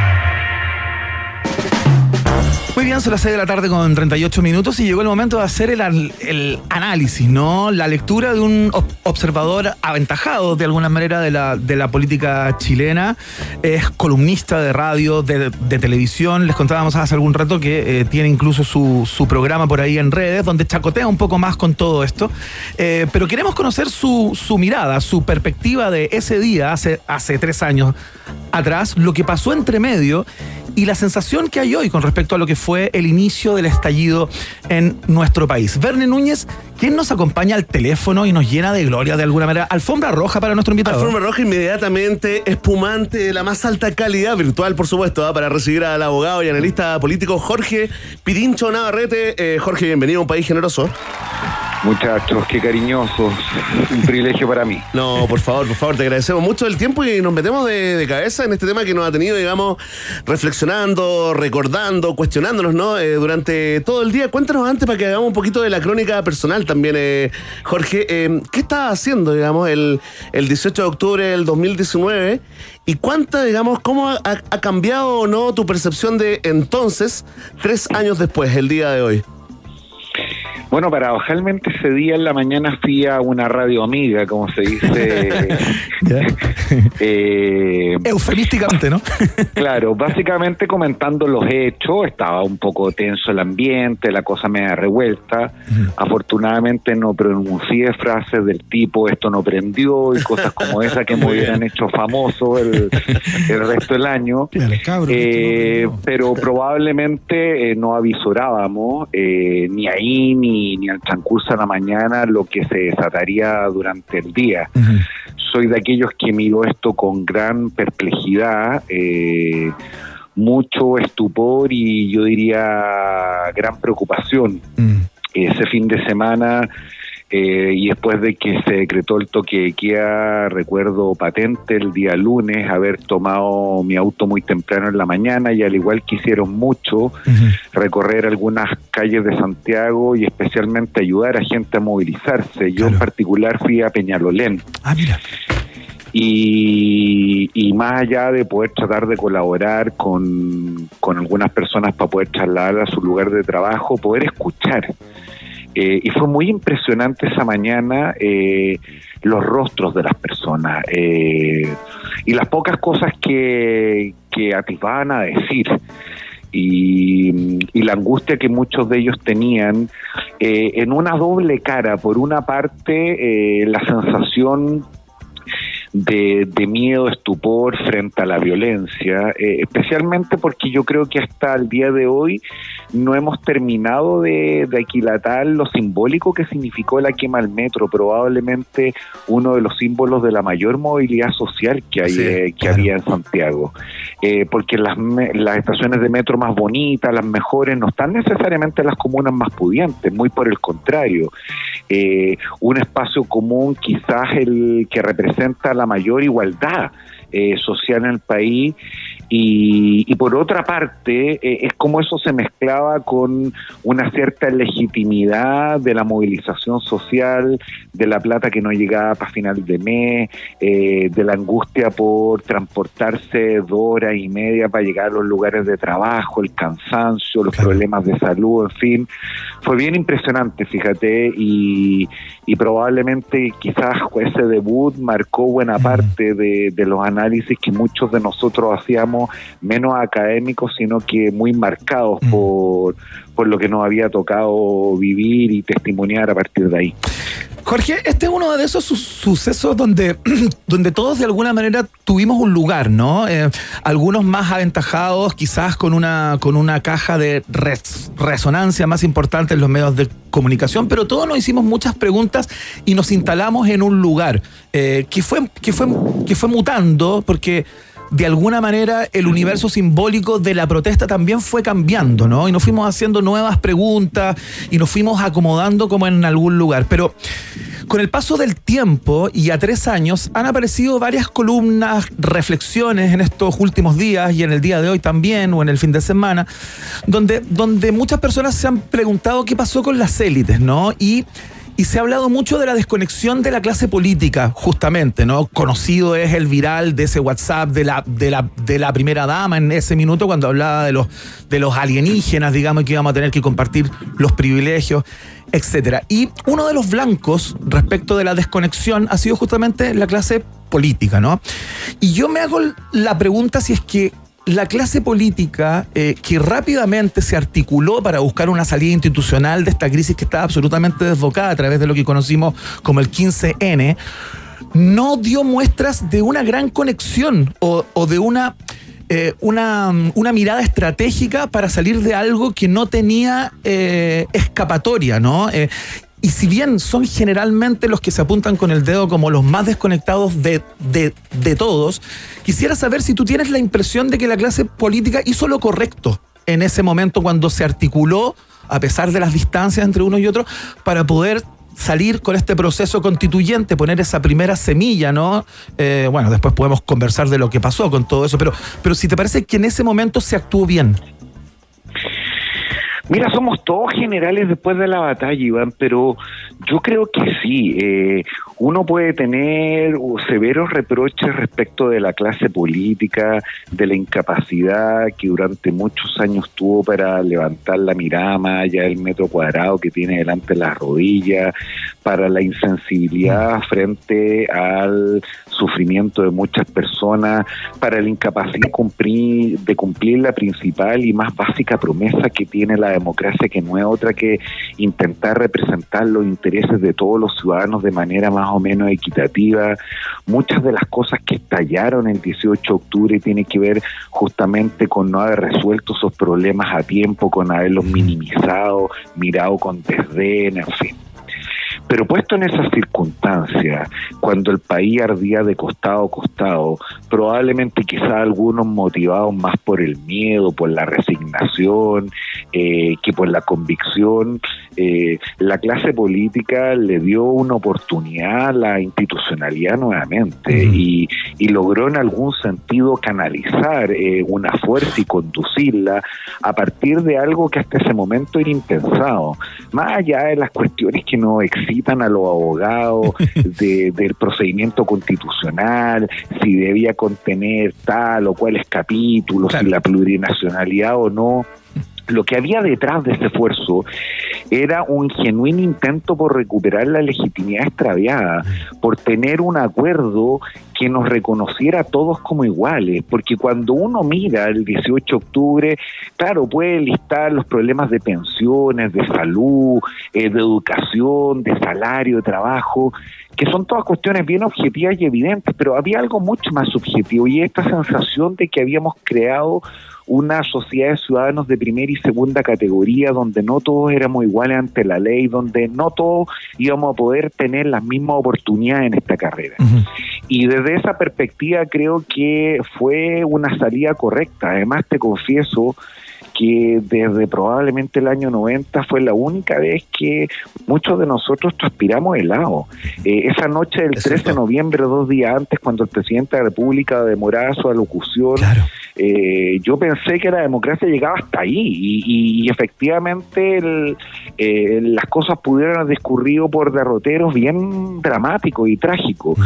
Bien, son las 6 de la tarde con 38 minutos y llegó el momento de hacer el, análisis, ¿no? La lectura de un ob- observador aventajado de alguna manera de la, de la política chilena. Es columnista de radio, de, de televisión. Les contábamos hace algún rato que eh, tiene incluso su, su programa por ahí en redes, donde chacotea un poco más con todo esto. Eh, pero queremos conocer su, su mirada, su perspectiva de ese día, hace, hace tres años atrás, lo que pasó entre medio y la sensación que hay hoy con respecto a lo que fue el inicio del estallido en nuestro país. Verne Núñez, quien nos acompaña al teléfono y nos llena de gloria de alguna manera. Alfombra roja para nuestro invitado. Alfombra roja inmediatamente, espumante de la más alta calidad, virtual por supuesto, ¿ah? para recibir al abogado y analista político Jorge Pirincho Navarrete. Eh, Jorge, bienvenido a un país generoso. Muchachos, qué cariñosos. Un privilegio para mí. No, por favor, por favor, te agradecemos mucho el tiempo y nos metemos de, cabeza en este tema que nos ha tenido, digamos, reflexionando, recordando, cuestionándonos, ¿no? Eh, durante todo el día. Cuéntanos antes para que hagamos un poquito de la crónica personal también, eh, Jorge. eh, ¿Qué estabas haciendo, digamos, el, el 18 de octubre del 2019? ¿Y cuánta, digamos, cómo ha cambiado o no tu percepción de entonces, tres años después, el día de hoy? Bueno, paradojalmente ese día en la mañana fui a una radio amiga, como se dice. <laughs> <laughs> Eh, Eufemísticamente, ¿no? <laughs> claro, básicamente comentando los hechos, estaba un poco tenso el ambiente, la cosa me da revuelta. Afortunadamente no pronuncié frases del tipo esto no prendió y cosas como esa que me hubieran hecho famoso el, el resto del año. Eh, pero probablemente eh, no avisorábamos eh, ni ahí ni, ni al transcurso de la mañana lo que se desataría durante el día. Soy de aquellos que miro esto con gran perplejidad, eh, mucho estupor y yo diría gran preocupación. Mm. Ese fin de semana eh, y después de que se decretó el toque de queda, recuerdo patente el día lunes haber tomado mi auto muy temprano en la mañana y al igual que hicieron mucho, recorrer algunas calles de Santiago y especialmente ayudar a gente a movilizarse. Yo Claro. en particular fui a Peñalolén Ah, mira. y, y más allá de poder tratar de colaborar con, con algunas personas para poder trasladar a su lugar de trabajo, poder escuchar. Eh, y fue muy impresionante esa mañana eh, los rostros de las personas eh, y las pocas cosas que, que a decir. Y, y la angustia que muchos de ellos tenían eh, en una doble cara. Por una parte, eh, la sensación de, de miedo, estupor frente a la violencia, eh, especialmente porque yo creo que hasta el día de hoy no hemos terminado de, de aquilatar lo simbólico que significó la quema del metro, probablemente uno de los símbolos de la mayor movilidad social que, hay, Sí, eh, que claro. había en Santiago. Eh, porque las, las estaciones de metro más bonitas, las mejores, no están necesariamente en las comunas más pudientes, muy por el contrario. Un espacio común quizás el que representa la mayor igualdad eh, social en el país y, y por otra parte, eh, es como eso se mezclaba con una cierta legitimidad de la movilización social, de la plata que no llegaba para final de mes, eh, de la angustia por transportarse dos horas y media para llegar a los lugares de trabajo, el cansancio, los problemas de salud, en fin. Fue bien impresionante, fíjate, y, y probablemente quizás ese debut marcó buena parte de, de los análisis que muchos de nosotros hacíamos menos académicos, sino que muy marcados por, por lo que nos había tocado vivir y testimoniar a partir de ahí. Jorge, este es uno de esos su- sucesos donde, <clears throat> donde todos de alguna manera tuvimos un lugar, ¿no? Eh, algunos más aventajados, quizás con una, con una caja de res- resonancia más importante en los medios de comunicación, pero todos nos hicimos muchas preguntas y nos instalamos en un lugar eh, que, fue, que, fue, que fue mutando porque de alguna manera el universo simbólico de la protesta también fue cambiando, ¿no? Y nos fuimos haciendo nuevas preguntas y nos fuimos acomodando como en algún lugar. Pero con el paso del tiempo y a tres años han aparecido varias columnas, reflexiones en estos últimos días y en el día de hoy también o en el fin de semana, donde, donde muchas personas se han preguntado qué pasó con las élites, ¿no? Y y se ha hablado mucho de la desconexión de la clase política, justamente, ¿no? Conocido es el viral de ese WhatsApp de la, de la, de la primera dama en ese minuto cuando hablaba de los, de los alienígenas, digamos, que íbamos a tener que compartir los privilegios, etcétera. Y uno de los blancos respecto de la desconexión ha sido justamente la clase política, ¿no? Y yo me hago la pregunta si es que la clase política eh, que rápidamente se articuló para buscar una salida institucional de esta crisis que estaba absolutamente desbocada a través de lo que conocimos como el 15N, no dio muestras de una gran conexión o, de una, eh, una, una, mirada estratégica para salir de algo que no tenía eh, escapatoria, ¿no? Y si bien son generalmente los que se apuntan con el dedo como los más desconectados de, de, de, todos, quisiera saber si tú tienes la impresión de que la clase política hizo lo correcto en ese momento cuando se articuló, a pesar de las distancias entre uno y otro, para poder salir con este proceso constituyente, poner esa primera semilla, ¿no? Eh, bueno, después podemos conversar de lo que pasó con todo eso, pero, pero si te parece que en ese momento se actuó bien. Mira, somos todos generales después de la batalla, Iván, pero yo creo que sí. Eh, uno puede tener severos reproches respecto de la clase política, de la incapacidad que durante muchos años tuvo para levantar la mirada más allá del metro cuadrado que tiene delante de las rodillas, para la insensibilidad frente al sufrimiento de muchas personas, para la incapacidad de cumplir, de cumplir la principal y más básica promesa que tiene la democracia, que no es otra que intentar representar los intereses de todos los ciudadanos de manera más o menos equitativa. Muchas de las cosas que estallaron el 18 de octubre tienen que ver justamente con no haber resuelto esos problemas a tiempo, con haberlos minimizado, mirado con desdén, en fin. Pero puesto en esas circunstancias, cuando el país ardía de costado a costado, probablemente quizá algunos motivados más por el miedo, por la resignación, eh, que por la convicción, eh, la clase política le dio una oportunidad a la institucionalidad nuevamente y, y, logró en algún sentido canalizar eh, una fuerza y conducirla a partir de algo que hasta ese momento era impensado, más allá de las cuestiones que no excitan a los abogados <laughs> de, del procedimiento constitucional, si debía contener tal o cuáles capítulos, claro. si la plurinacionalidad o no. Lo que había detrás de ese esfuerzo era un genuino intento por recuperar la legitimidad extraviada, por tener un acuerdo que nos reconociera a todos como iguales, porque cuando uno mira el 18 de octubre, claro, puede listar los problemas de pensiones, de salud, eh, de educación, de salario, de trabajo, que son todas cuestiones bien objetivas y evidentes, pero había algo mucho más subjetivo y esta sensación de que habíamos creado una sociedad de ciudadanos de primera y segunda categoría donde no todos éramos iguales ante la ley, donde no todos íbamos a poder tener las mismas oportunidades en esta carrera. Uh -huh. Y desde esa perspectiva creo que fue una salida correcta. Además te confieso que desde probablemente el año 90 fue la única vez que muchos de nosotros transpiramos helado. Eh, esa noche del Es 13 de noviembre, dos días antes, cuando el presidente de la República demoraba su alocución, Claro. Eh, yo pensé que la democracia llegaba hasta ahí y, y- y efectivamente el- eh, las cosas pudieron haber discurrido por derroteros bien dramáticos y trágicos.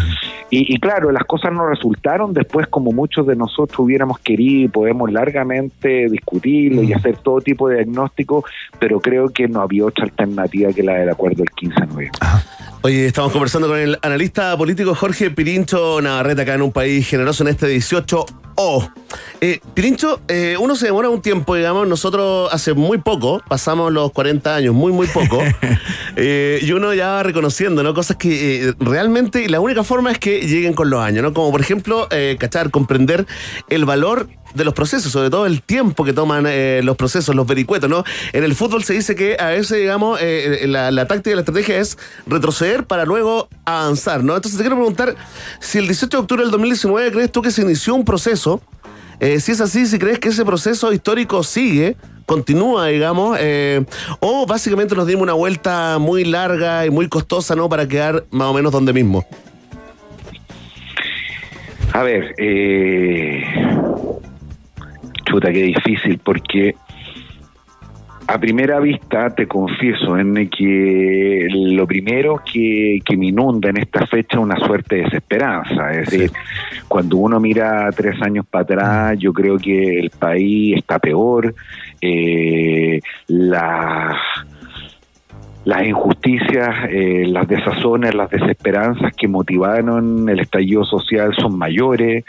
Y, y claro, las cosas no resultaron después como muchos de nosotros hubiéramos querido y podemos largamente discutirlo y hacer todo tipo de diagnóstico, pero creo que no había otra alternativa que la del acuerdo del 15 de noviembre. Oye, estamos conversando con el analista político Jorge Pirincho Navarrete acá en un país generoso en este 18O. Eh, Pirincho, eh, uno se demora un tiempo, digamos, nosotros hace muy poco, pasamos los 40 años, muy, muy poco, <laughs> eh, y uno ya va reconociendo, ¿no? Cosas que realmente la única forma es que lleguen con los años, ¿no? Como por ejemplo, cachar, comprender el valor de los procesos, sobre todo el tiempo que toman eh, los procesos, los vericuetos, ¿no? En el fútbol se dice que a veces, digamos, eh, la, la táctica la estrategia es retroceder para luego avanzar, ¿no? Entonces te quiero preguntar si el 18 de octubre del 2019 crees tú que se inició un proceso, eh, si es así, si crees que ese proceso histórico sigue, continúa, digamos, eh, o básicamente nos dimos una vuelta muy larga y muy costosa, ¿no? Para quedar más o menos donde mismo. A ver, eh, chuta, qué difícil, porque a primera vista te confieso en que lo primero que, que me inunda en esta fecha es una suerte de desesperanza. Es decir, cuando uno mira tres años para atrás, yo creo que el país está peor, eh, la las injusticias, eh, las desazones, las desesperanzas que motivaron el estallido social son mayores,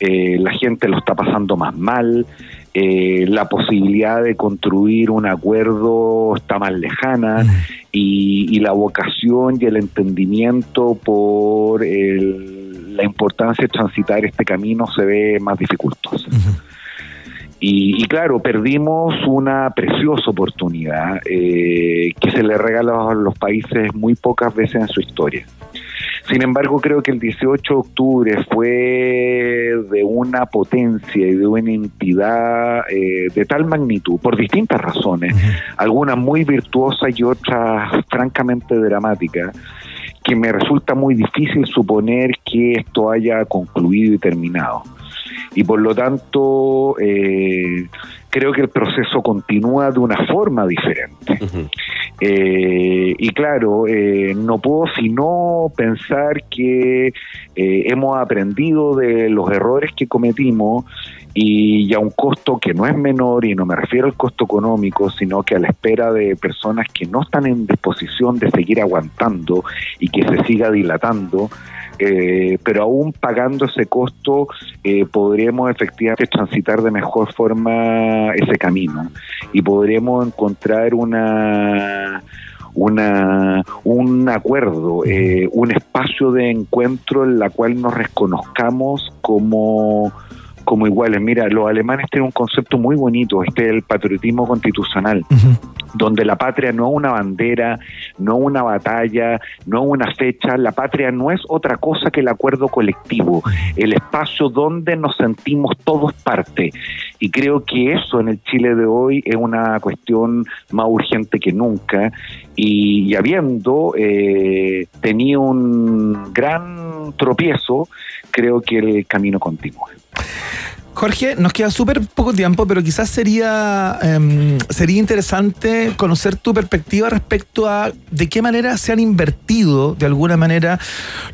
eh, la gente lo está pasando más mal, eh, la posibilidad de construir un acuerdo está más lejana y, y la vocación y el entendimiento por el- la importancia de transitar este camino se ve más dificultosa. Y, y claro, perdimos una preciosa oportunidad eh, que se le regala a los países muy pocas veces en su historia. Sin embargo, creo que el 18 de octubre fue de una potencia y de una entidad eh, de tal magnitud, por distintas razones, algunas muy virtuosas y otras francamente dramáticas, que me resulta muy difícil suponer que esto haya concluido y terminado y por lo tanto eh, creo que el proceso continúa de una forma diferente. Eh, y claro, eh, no puedo sino pensar que eh, hemos aprendido de los errores que cometimos y, y a un costo que no es menor, y no me refiero al costo económico, sino que a la espera de personas que no están en disposición de seguir aguantando y que se siga dilatando. Eh, pero aún pagando ese costo eh, podremos efectivamente transitar de mejor forma ese camino y podremos encontrar una una un acuerdo, eh, un espacio de encuentro en la cual nos reconozcamos como como iguales. Mira, los alemanes tienen un concepto muy bonito, este es el patriotismo constitucional donde la patria no es una bandera, no una batalla, no una fecha, la patria no es otra cosa que el acuerdo colectivo, el espacio donde nos sentimos todos parte. Y creo que eso en el Chile de hoy es una cuestión más urgente que nunca. Y, y habiendo eh, tenido un gran tropiezo, creo que el camino continúa. Jorge, nos queda súper poco tiempo, pero quizás sería, em, sería interesante conocer tu perspectiva respecto a de qué manera se han invertido, de alguna manera,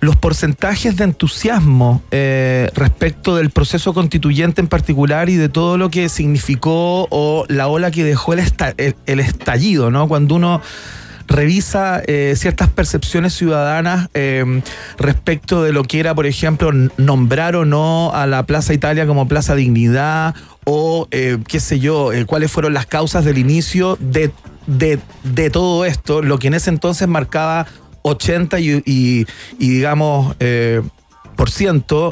los porcentajes de entusiasmo eh, respecto del proceso constituyente en particular y de todo lo que significó o la ola que dejó el, el estallido, ¿no? Cuando uno revisa eh, ciertas percepciones ciudadanas eh, respecto de lo que era, por ejemplo, nombrar o no a la Plaza Italia como Plaza Dignidad o eh, qué sé yo, eh, cuáles fueron las causas del inicio de, de, de todo esto, lo que en ese entonces marcaba 80 y, digamos...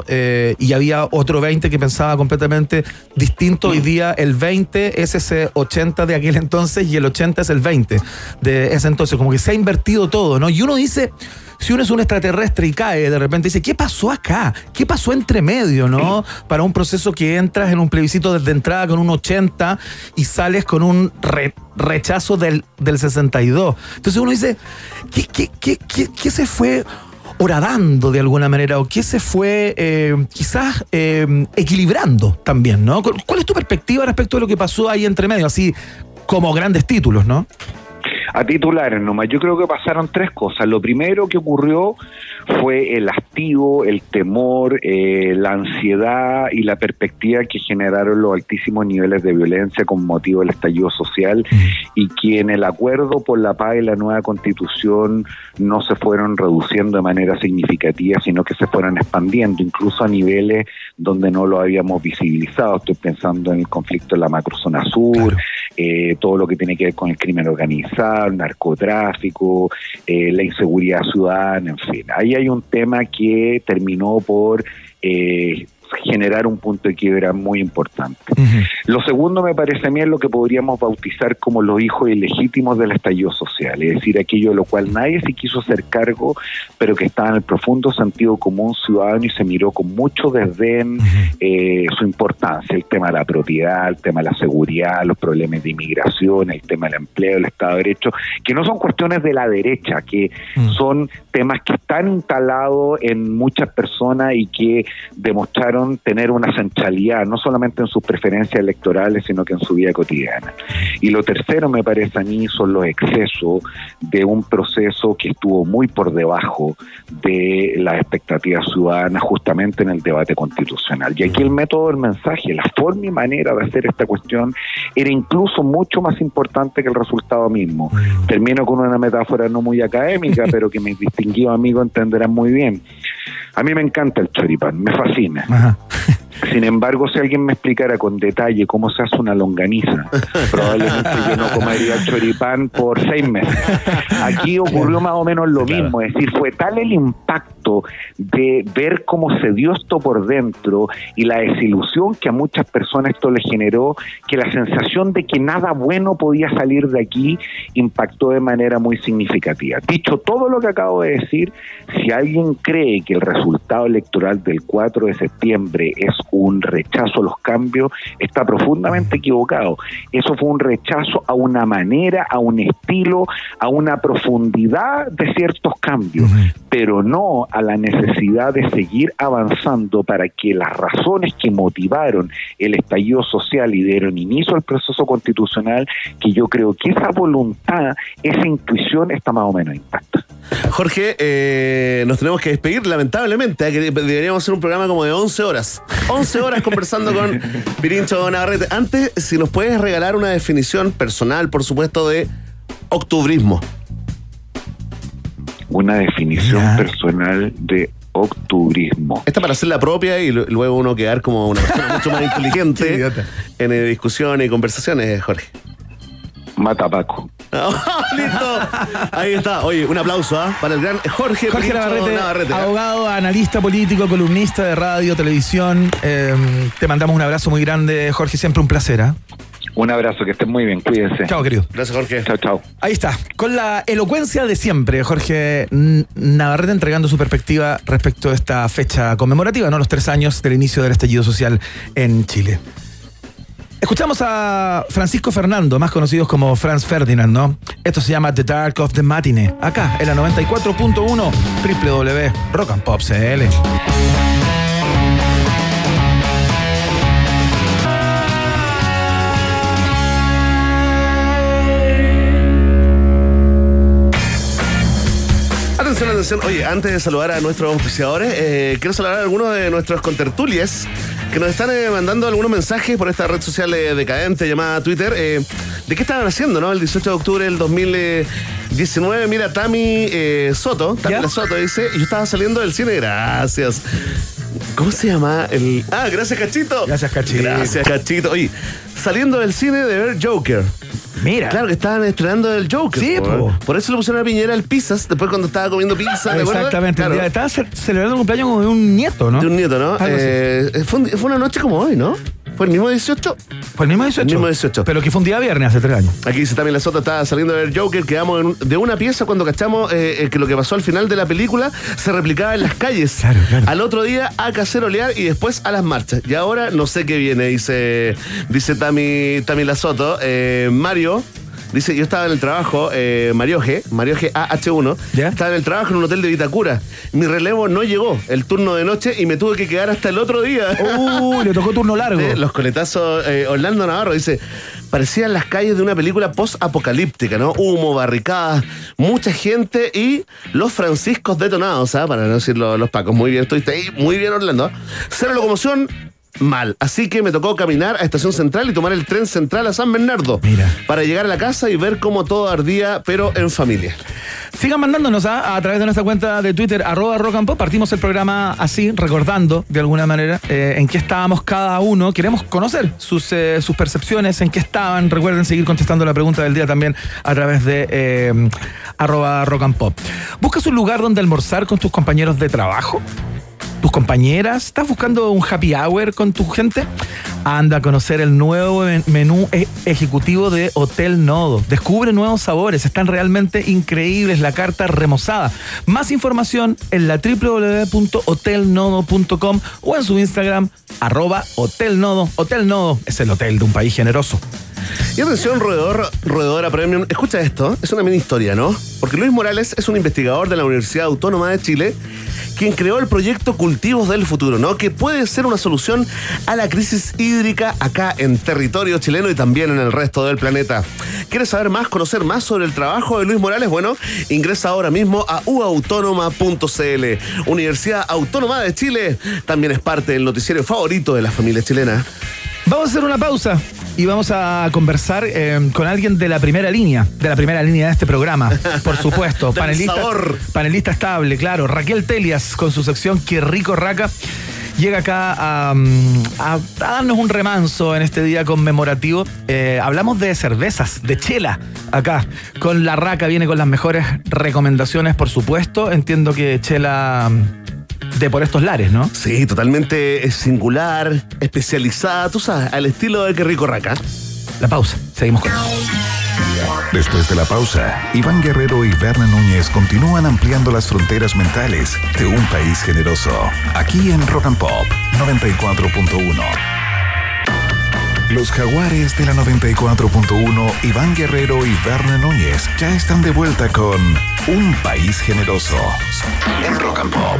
eh, y había otro 20 que pensaba completamente distinto. Hoy día el 20 es ese 80 de aquel entonces y el 80 es el 20 de ese entonces. Como que se ha invertido todo, ¿no? Y uno dice, si uno es un extraterrestre y cae de repente dice, ¿qué pasó acá? ¿Qué pasó entre medio, no? Para un proceso que entras en un plebiscito desde entrada con un 80 y sales con un re- rechazo del, del 62. Entonces uno dice, ¿qué, qué, qué, qué- qué se fue horadando de alguna manera o qué se fue eh, quizás eh, equilibrando también, ¿no? ¿Cuál es tu perspectiva respecto de lo que pasó ahí entre medio? Así como grandes títulos, ¿no? A titulares nomás, yo creo que pasaron tres cosas. Lo primero que ocurrió fue el hastío, el temor, eh, la ansiedad y la perspectiva que generaron los altísimos niveles de violencia con motivo del estallido social y que en el acuerdo por la paz y la nueva constitución no se fueron reduciendo de manera significativa, sino que se fueron expandiendo, incluso a niveles donde no lo habíamos visibilizado. Estoy pensando en el conflicto en la macrozona sur, eh, todo lo que tiene que ver con el crimen organizado, el narcotráfico, eh, la inseguridad ciudadana, en fin. Ahí hay un tema que terminó por eh, generar un punto de quiebra muy importante. Lo segundo me parece a mí es lo que podríamos bautizar como los hijos ilegítimos del estallido social, es decir, aquello de lo cual nadie se quiso hacer cargo, pero que estaba en el profundo sentido común ciudadano y se miró con mucho desdén eh, su importancia, el tema de la propiedad, el tema de la seguridad, los problemas de inmigración, el tema del empleo, el Estado de Derecho, que no son cuestiones de la derecha, que Mm. son temas que están instalados en muchas personas y que demostraron tener una centralidad, no solamente en sus preferencias electorales, sino que en su vida cotidiana. Y lo tercero, me parece a mí, son los excesos de un proceso que estuvo muy por debajo de las expectativas ciudadanas justamente en el debate constitucional. Y aquí el método del mensaje, la forma y manera de hacer esta cuestión era incluso mucho más importante que el resultado mismo. Termino con una metáfora no muy académica, <laughs> pero que mis distinguidos amigos entenderán muy bien. A mí me encanta el choripán, me fascina. Sin embargo, si alguien me explicara con detalle cómo se hace una longaniza, <laughs> probablemente yo no comería choripán por seis meses. Aquí ocurrió más o menos lo mismo, es decir, fue tal el impacto de ver cómo se dio esto por dentro y la desilusión que a muchas personas esto le generó, que la sensación de que nada bueno podía salir de aquí impactó de manera muy significativa. Dicho todo lo que acabo de decir, si alguien cree que el resultado electoral del 4 de septiembre es un rechazo a los cambios, está profundamente equivocado. Eso fue un rechazo a una manera, a un estilo, a una profundidad de ciertos cambios, pero no a la necesidad de seguir avanzando para que las razones que motivaron el estallido social y dieron inicio al proceso constitucional, que yo creo que esa voluntad, esa intuición está más o menos intacta. Jorge, eh, nos tenemos que despedir, lamentablemente. ¿eh? que Deberíamos hacer un programa como de 11 horas. 11 horas conversando con <laughs> Pirincho Navarrete. Antes, si nos puedes regalar una definición personal, por supuesto, de octubrismo. Una definición personal de octubrismo. Esta para hacer la propia y lu- luego uno quedar como una persona <laughs> mucho más inteligente en eh, discusiones y conversaciones, Jorge. Matapaco. <laughs> ¡Listo! Ahí está. Oye, un aplauso ¿ah? para el gran Jorge, Jorge Navarrete, Navarrete. abogado, analista político, columnista de radio, televisión. Eh, te mandamos un abrazo muy grande, Jorge. Siempre un placer. ¿ah? Un abrazo, que estén muy bien, cuídense. Chao, querido. Gracias, Jorge. Chao, chao. Ahí está, con la elocuencia de siempre, Jorge Navarrete entregando su perspectiva respecto a esta fecha conmemorativa, ¿no? Los tres años del inicio del estallido social en Chile. Escuchamos a Francisco Fernando, más conocidos como Franz Ferdinand, ¿no? Esto se llama The Dark of the Matinee, acá en la 94.1 www.rock Atención. Oye, antes de saludar a nuestros auspiciadores, eh, quiero saludar a algunos de nuestros contertulies que nos están eh, mandando algunos mensajes por esta red social eh, decadente llamada Twitter. eh, ¿De qué estaban haciendo, no? El 18 de octubre del 2019. Mira, Tami Soto, Tami Soto dice, yo estaba saliendo del cine, gracias. ¿Cómo se llama? El... Ah, gracias, Cachito. Gracias, Cachito. Gracias, Cachito. Oye, saliendo del cine de ver Joker. Mira. Claro que estaban estrenando el Joker. Sí, po. Por eso le pusieron a Piñera el pizzas, después cuando estaba comiendo pizza. Exactamente. Claro. Estaba ce- celebrando el cumpleaños de un nieto, ¿no? De un nieto, ¿no? Eh, fue, un- fue una noche como hoy, ¿no? ¿Fue el mismo 18? Fue el mismo 18. El mismo 18. Pero que fue un día viernes hace tres años. Aquí dice también la Sota, estaba saliendo de ver Joker, quedamos en un- de una pieza cuando cachamos eh, eh, que lo que pasó al final de la película se replicaba en las calles. <laughs> Claro, claro. Al otro día a cacerolear y después a las marchas. Y ahora no sé qué viene, dice, dice Tami, Tami La Soto. Eh, Mario. Dice, yo estaba en el trabajo, eh, Mario G, Mario G AH1, ¿Ya? estaba en el trabajo en un hotel de Vitacura. Mi relevo no llegó, el turno de noche, y me tuve que quedar hasta el otro día. Uy, le tocó turno largo. Los coletazos, eh, Orlando Navarro dice, parecían las calles de una película post-apocalíptica, ¿no? Humo, barricadas, mucha gente y los franciscos detonados, ¿ah? Para no decir lo- los pacos. Muy bien, estuviste ahí, muy bien Orlando. Cero locomoción, mal. Así que me tocó caminar a Estación Central y tomar el tren central a San Bernardo. Mira. Para llegar a la casa y ver cómo todo ardía, pero en familia. Sigan mandándonos ¿ah? a través de nuestra cuenta de Twitter, arroba rock and pop. Partimos el programa así, recordando de alguna manera eh, en qué estábamos cada uno. Queremos conocer sus, eh, sus percepciones, en qué estaban. Recuerden seguir contestando la pregunta del día también a través de eh, arroba rock and pop. ¿Buscas un lugar donde almorzar con tus compañeros de trabajo? Tus compañeras? ¿Estás buscando un happy hour con tu gente? Anda a conocer el nuevo men- menú e- ejecutivo de Hotel Nodo. Descubre nuevos sabores, están realmente increíbles. La carta remozada. Más información en la www.hotelnodo.com o en su Instagram, arroba Hotel Nodo. Hotel Nodo es el hotel de un país generoso. Y atención, roedor, roedora premium. Escucha esto, es una mini historia, ¿no? Porque Luis Morales es un investigador de la Universidad Autónoma de Chile quien creó el proyecto Cultivos del Futuro, ¿no? Que puede ser una solución a la crisis hídrica acá en territorio chileno y también en el resto del planeta. ¿Quieres saber más, conocer más sobre el trabajo de Luis Morales? Bueno, ingresa ahora mismo a uautónoma.cl. Universidad Autónoma de Chile también es parte del noticiero favorito de la familia chilena. Vamos a hacer una pausa y vamos a conversar eh, con alguien de la primera línea, de la primera línea de este programa, por supuesto. <laughs> Panelista, panelista estable, claro. Raquel Telias con su sección Qué rico raca. Llega acá a, mm, a- a darnos un remanso en este día conmemorativo. Eh, hablamos de cervezas, de chela, acá. Con la raca viene con las mejores recomendaciones, por supuesto. Entiendo que chela mm, de por estos lares, ¿no? Sí, totalmente eh, singular, especializada, tú sabes, al estilo de Qué Rico Raca. La pausa. Seguimos con Después de la pausa, Iván Guerrero y Berna Núñez continúan ampliando las fronteras mentales de un país generoso. Aquí en Rock and Pop 94.1. Los jaguares de la 94.1, Iván Guerrero y Berna Núñez ya están de vuelta con Un País Generoso en Rock and Pop.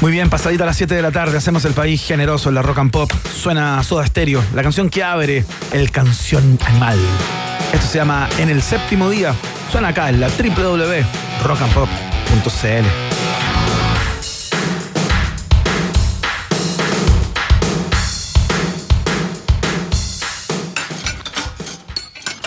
Muy bien, pasadita a las 7 de la tarde, hacemos el país generoso en la rock and pop. Suena Soda Stereo, la canción que abre el canción animal. Esto se llama En el séptimo día. Suena acá en la www.rockandpop.cl.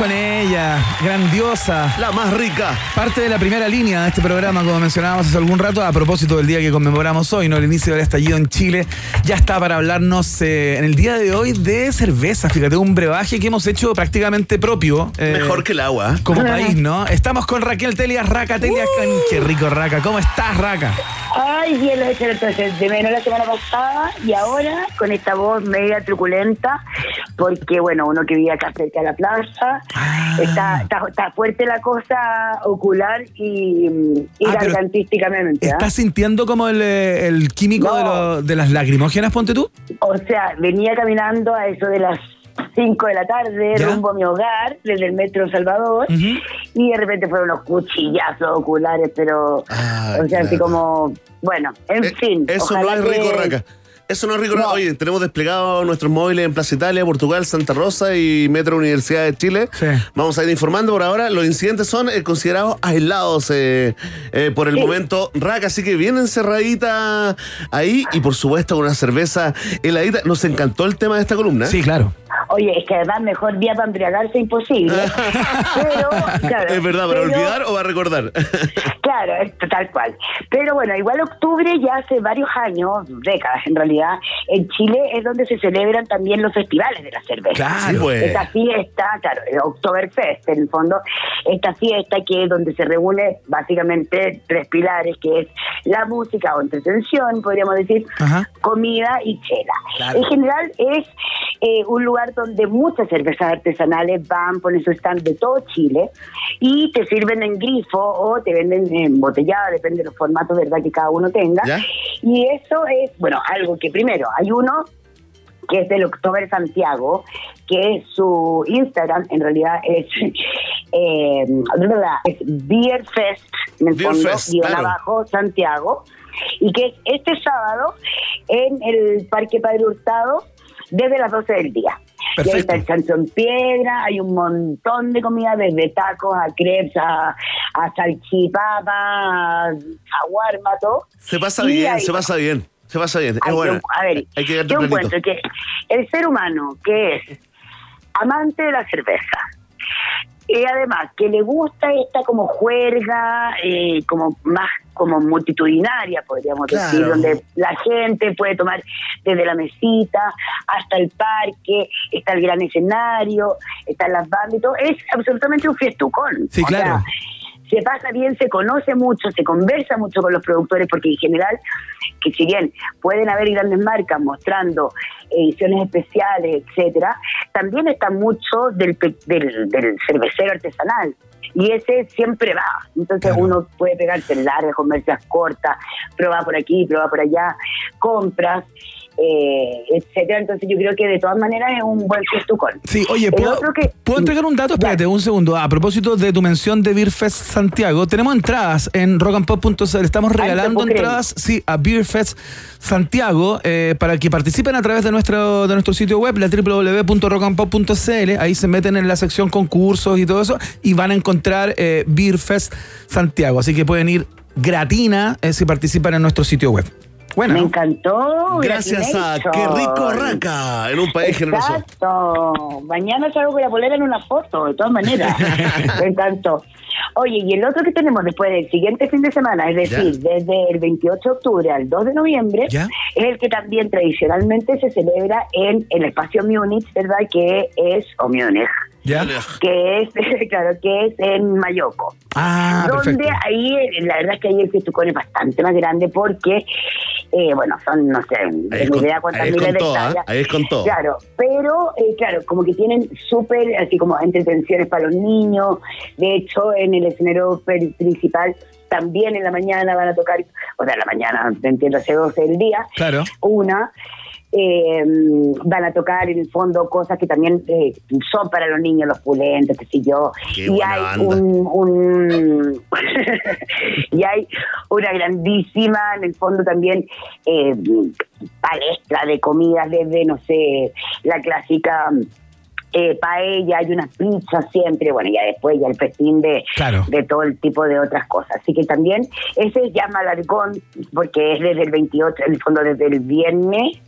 Con ella. Grandiosa. La más rica. Parte de la primera línea de este programa, como mencionábamos hace algún rato, a propósito del día que conmemoramos hoy, ¿no? El inicio del estallido en Chile, ya está para hablarnos eh, en el día de hoy de cerveza. Fíjate, un brebaje que hemos hecho prácticamente propio. eh, Mejor que el agua. Como país, ¿no? Estamos con Raquel Telias, Raca Telias. con- Qué rico, Raca. ¿Cómo estás, Raca? Ay, bien, lo he hecho entonces de menos la semana pasada y ahora con esta voz media truculenta, porque bueno, uno que vive acá cerca de la plaza, Ah. está, está, está fuerte la cosa ocular y, y Ah, gargantísticamente. ¿ah? ¿Estás sintiendo como el, eh, el químico No. de, lo- de las lacrimógenas, ponte tú? O sea, venía caminando a eso de las 5 de la tarde, ¿Ya? rumbo a mi hogar, desde el metro Salvador, y de repente fueron unos cuchillazos oculares, pero, Ah, o sea, así como, bueno, en Eh, fin. Eso ojalá no es rico que- raca. Eso no es rico No. Oye, tenemos desplegados nuestros móviles en Plaza Italia, Portugal, Santa Rosa y Metro Universidad de Chile. Sí. Vamos a ir informando por ahora. Los incidentes son eh, considerados aislados eh, eh, por el Sí. momento. Raca, así que bien encerradita ahí y por supuesto con una cerveza heladita. Nos encantó el tema de esta columna. Sí, claro. Oye, es que además mejor día para embriagarse imposible. <laughs> pero, claro, es verdad, ¿para pero- olvidar o para recordar? <laughs> Claro, es tal cual. Pero bueno, igual octubre ya hace varios años, décadas en realidad, en Chile es donde se celebran también los festivales de la cerveza. Claro. Pues. Esta fiesta, claro, el Oktoberfest, en el fondo, esta fiesta que es donde se reúne básicamente tres pilares, que es la música o entretención, podríamos decir, Ajá. comida y chela. Claro. En general es eh, un lugar donde muchas cervezas artesanales van, ponen su stand de todo Chile y te sirven en grifo o te venden embotellada, depende de los formatos, ¿verdad?, que cada uno tenga. ¿Ya? Y eso es, bueno, algo que primero, hay uno que es del October Santiago, que su Instagram en realidad es, <laughs> eh, es Beer Fest, en el Beer fondo, Fest, guion claro. abajo, Santiago, y que es este sábado en el Parque Padre Hurtado desde las 12 del día. Y ahí Perfecto. está el chancho en piedra, hay un montón de comida, desde tacos a crepes, a, a salchipapa, a, guarma, todo. Se pasa Y bien, ahí- se pasa bien. Se pasa bien. Es bueno. a ver, Hay que yo encuentro que el ser humano que es amante de la cerveza y además que le gusta esta como juerga, eh, como más como multitudinaria, podríamos Claro. decir, donde la gente puede tomar desde la mesita hasta el parque, está el gran escenario, están las bandas y todo, es absolutamente un fiestucón. Sí, sea, claro. Se pasa bien, se conoce mucho, se conversa mucho con los productores, porque en general, que si bien pueden haber grandes marcas mostrando ediciones especiales, etcétera, también está mucho del, del, del cervecero artesanal. Y ese siempre va. Entonces Claro. uno puede pegarse largas, comercias cortas, probar por aquí, probar por allá, compras, eh, etcétera. Entonces yo creo que de todas maneras es un buen fiestucón. Sí, oye, ¿puedo, que- ¿puedo entregar un dato? Espérate, un segundo. A propósito de tu mención de Beer Fest Santiago, tenemos entradas en rockandpop.cl. Estamos regalando entradas, sí, a Beer Fest Santiago eh, para que participen a través de nuestro, de nuestro sitio web, la www.rockandpop.cl. Ahí se meten en la sección concursos y todo eso y van a encontrar eh, Beer Fest Santiago. Así que pueden ir gratina eh, si participan en nuestro sitio web. Bueno, Me encantó. Gracias a. Qué Rico Raca, en un país generoso. Exacto. Mañana salgo con la polera en una foto, de todas maneras. <laughs> Me encantó. Oye, y el otro que tenemos después del siguiente fin de semana, es decir, desde el 28 de octubre al 2 de noviembre, Ya. es el que también tradicionalmente se celebra en el espacio Múnich, ¿verdad? Que es, o Múnich, ¿Ya? que es, <laughs> claro, que es en Mayoco. Ah, donde perfecto. ahí, la verdad es que ahí el fiestucón es bastante más grande porque, eh, bueno, son, no sé, es con- idea cuántas miles de todo, hectáreas. Ahí es con todo. Claro, pero, eh, claro, como que tienen súper, así como entretenciones para los niños. De hecho, en el escenario principal también en la mañana van a tocar, o sea, en la mañana, entiendo, hace 12 del día, Claro. una. Eh, van a tocar en el fondo cosas que también eh, son para los niños, los pulentes, qué sé yo. Qué y hay banda. un, un- <laughs> y hay una grandísima, en el fondo también, eh, palestra de comidas desde, no sé, la clásica eh, paella, hay unas pizzas siempre, bueno, ya después ya el festín de, Claro. de todo el tipo de otras cosas. Así que también ese se llama Alargón, porque es desde el 28, en el fondo desde el viernes,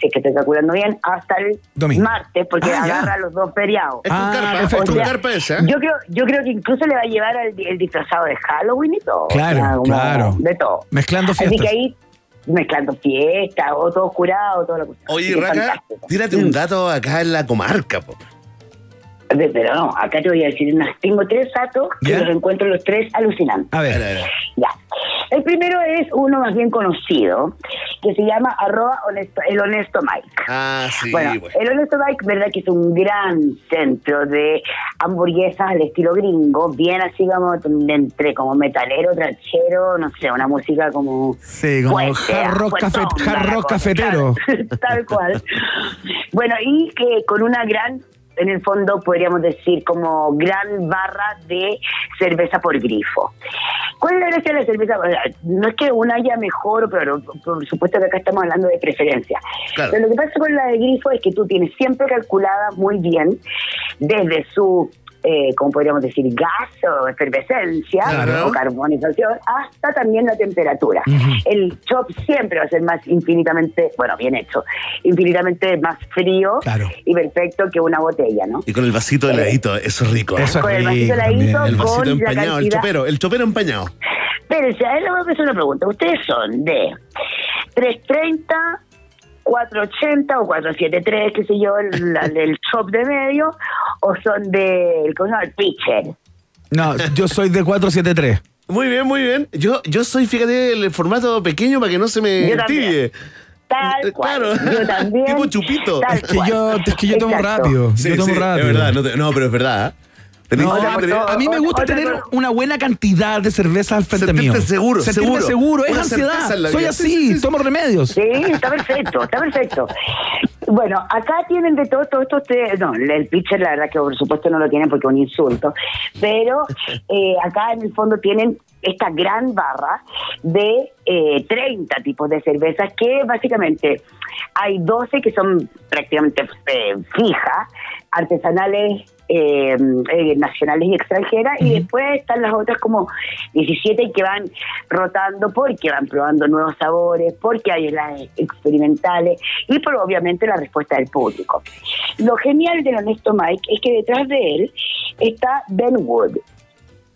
si es que estoy calculando bien, hasta el Domingo. martes, porque Ah, ya. agarra los dos feriados. Es con Ah, carpa, es con O sea, carpa ese, ¿eh? Yo creo, yo creo que incluso le va a llevar al- el, disfrazado de Halloween y todo. Claro, O sea, como claro. De todo. Mezclando Así fiestas. que ahí, mezclando fiestas, o todo curado, toda la cosa. Oye, que Raca, fantástico. tírate un dato acá en la comarca, po. Pe- Pero no, acá te voy a decir, tengo tres datos que ¿Ya? los encuentro los tres alucinantes. A ver, a ver. Ya. El primero es uno más bien conocido, que se llama arroba honesto, el honesto Mike. Ah, sí, bueno, el Honesto Mike, verdad que es un gran centro de hamburguesas al estilo gringo, bien así como entre como metalero, trachero, no sé, una música como Sí, como fuerte, hard rock, fuertona cafet- la hard rock cosa, cafetero. claro, <laughs> Tal cual. Bueno, y que con una gran en el fondo podríamos decir como gran barra de cerveza por grifo. ¿Cuál es la gracia de la cerveza? No es que una haya mejor, pero por supuesto que acá estamos hablando de preferencia. Claro. Pero lo que pasa con la de grifo es que tú tienes siempre calculada muy bien desde su eh, como podríamos decir, gas o efervescencia Claro. o carbonización, hasta también la temperatura. El chop siempre va a ser más infinitamente, bueno, bien hecho, infinitamente más frío Claro. y perfecto que una botella, ¿no? Y con el vasito heladito, eso es rico. Eso Con el vasito heladito, el vasito con la empañado, el chopero, el chopero empañado. Pero ya le voy a hacer una pregunta. ¿Ustedes son de 330, 480 o 473, qué sé yo, el, la- del chop de medio, o son del, ¿cómo llama? El pitcher? No, yo soy de 473. Muy bien, muy bien. Yo, yo soy, fíjate, el formato pequeño para que no se me tibie. Tal cual. Eh, Claro. Yo <laughs> también. Tipo chupito. Tal Es que cual. yo, es que yo tomo Exacto. rápido. Sí, yo tomo sí, rápido. es verdad. No, te- no, pero es verdad. ¿eh? No, a mí me gusta tener una buena cantidad de cerveza al frente mío. seguro, Sentirme seguro. seguro, es Una ansiedad. Soy así, Sí, sí, sí. tomo remedios. Sí, está perfecto, está perfecto. Bueno, acá tienen de todo, todo esto, ustedes- no, el pitcher la verdad que por supuesto no lo tienen porque es un insulto, pero eh, acá en el fondo tienen esta gran barra de eh, 30 tipos de cervezas que básicamente hay 12 que son prácticamente eh, fijas, artesanales eh, eh, nacionales y extranjeras, y después están las otras como 17 que van rotando porque van probando nuevos sabores, porque hay las experimentales y por obviamente la respuesta del público. Lo genial del Honesto Mike es que detrás de él está Ben Wood.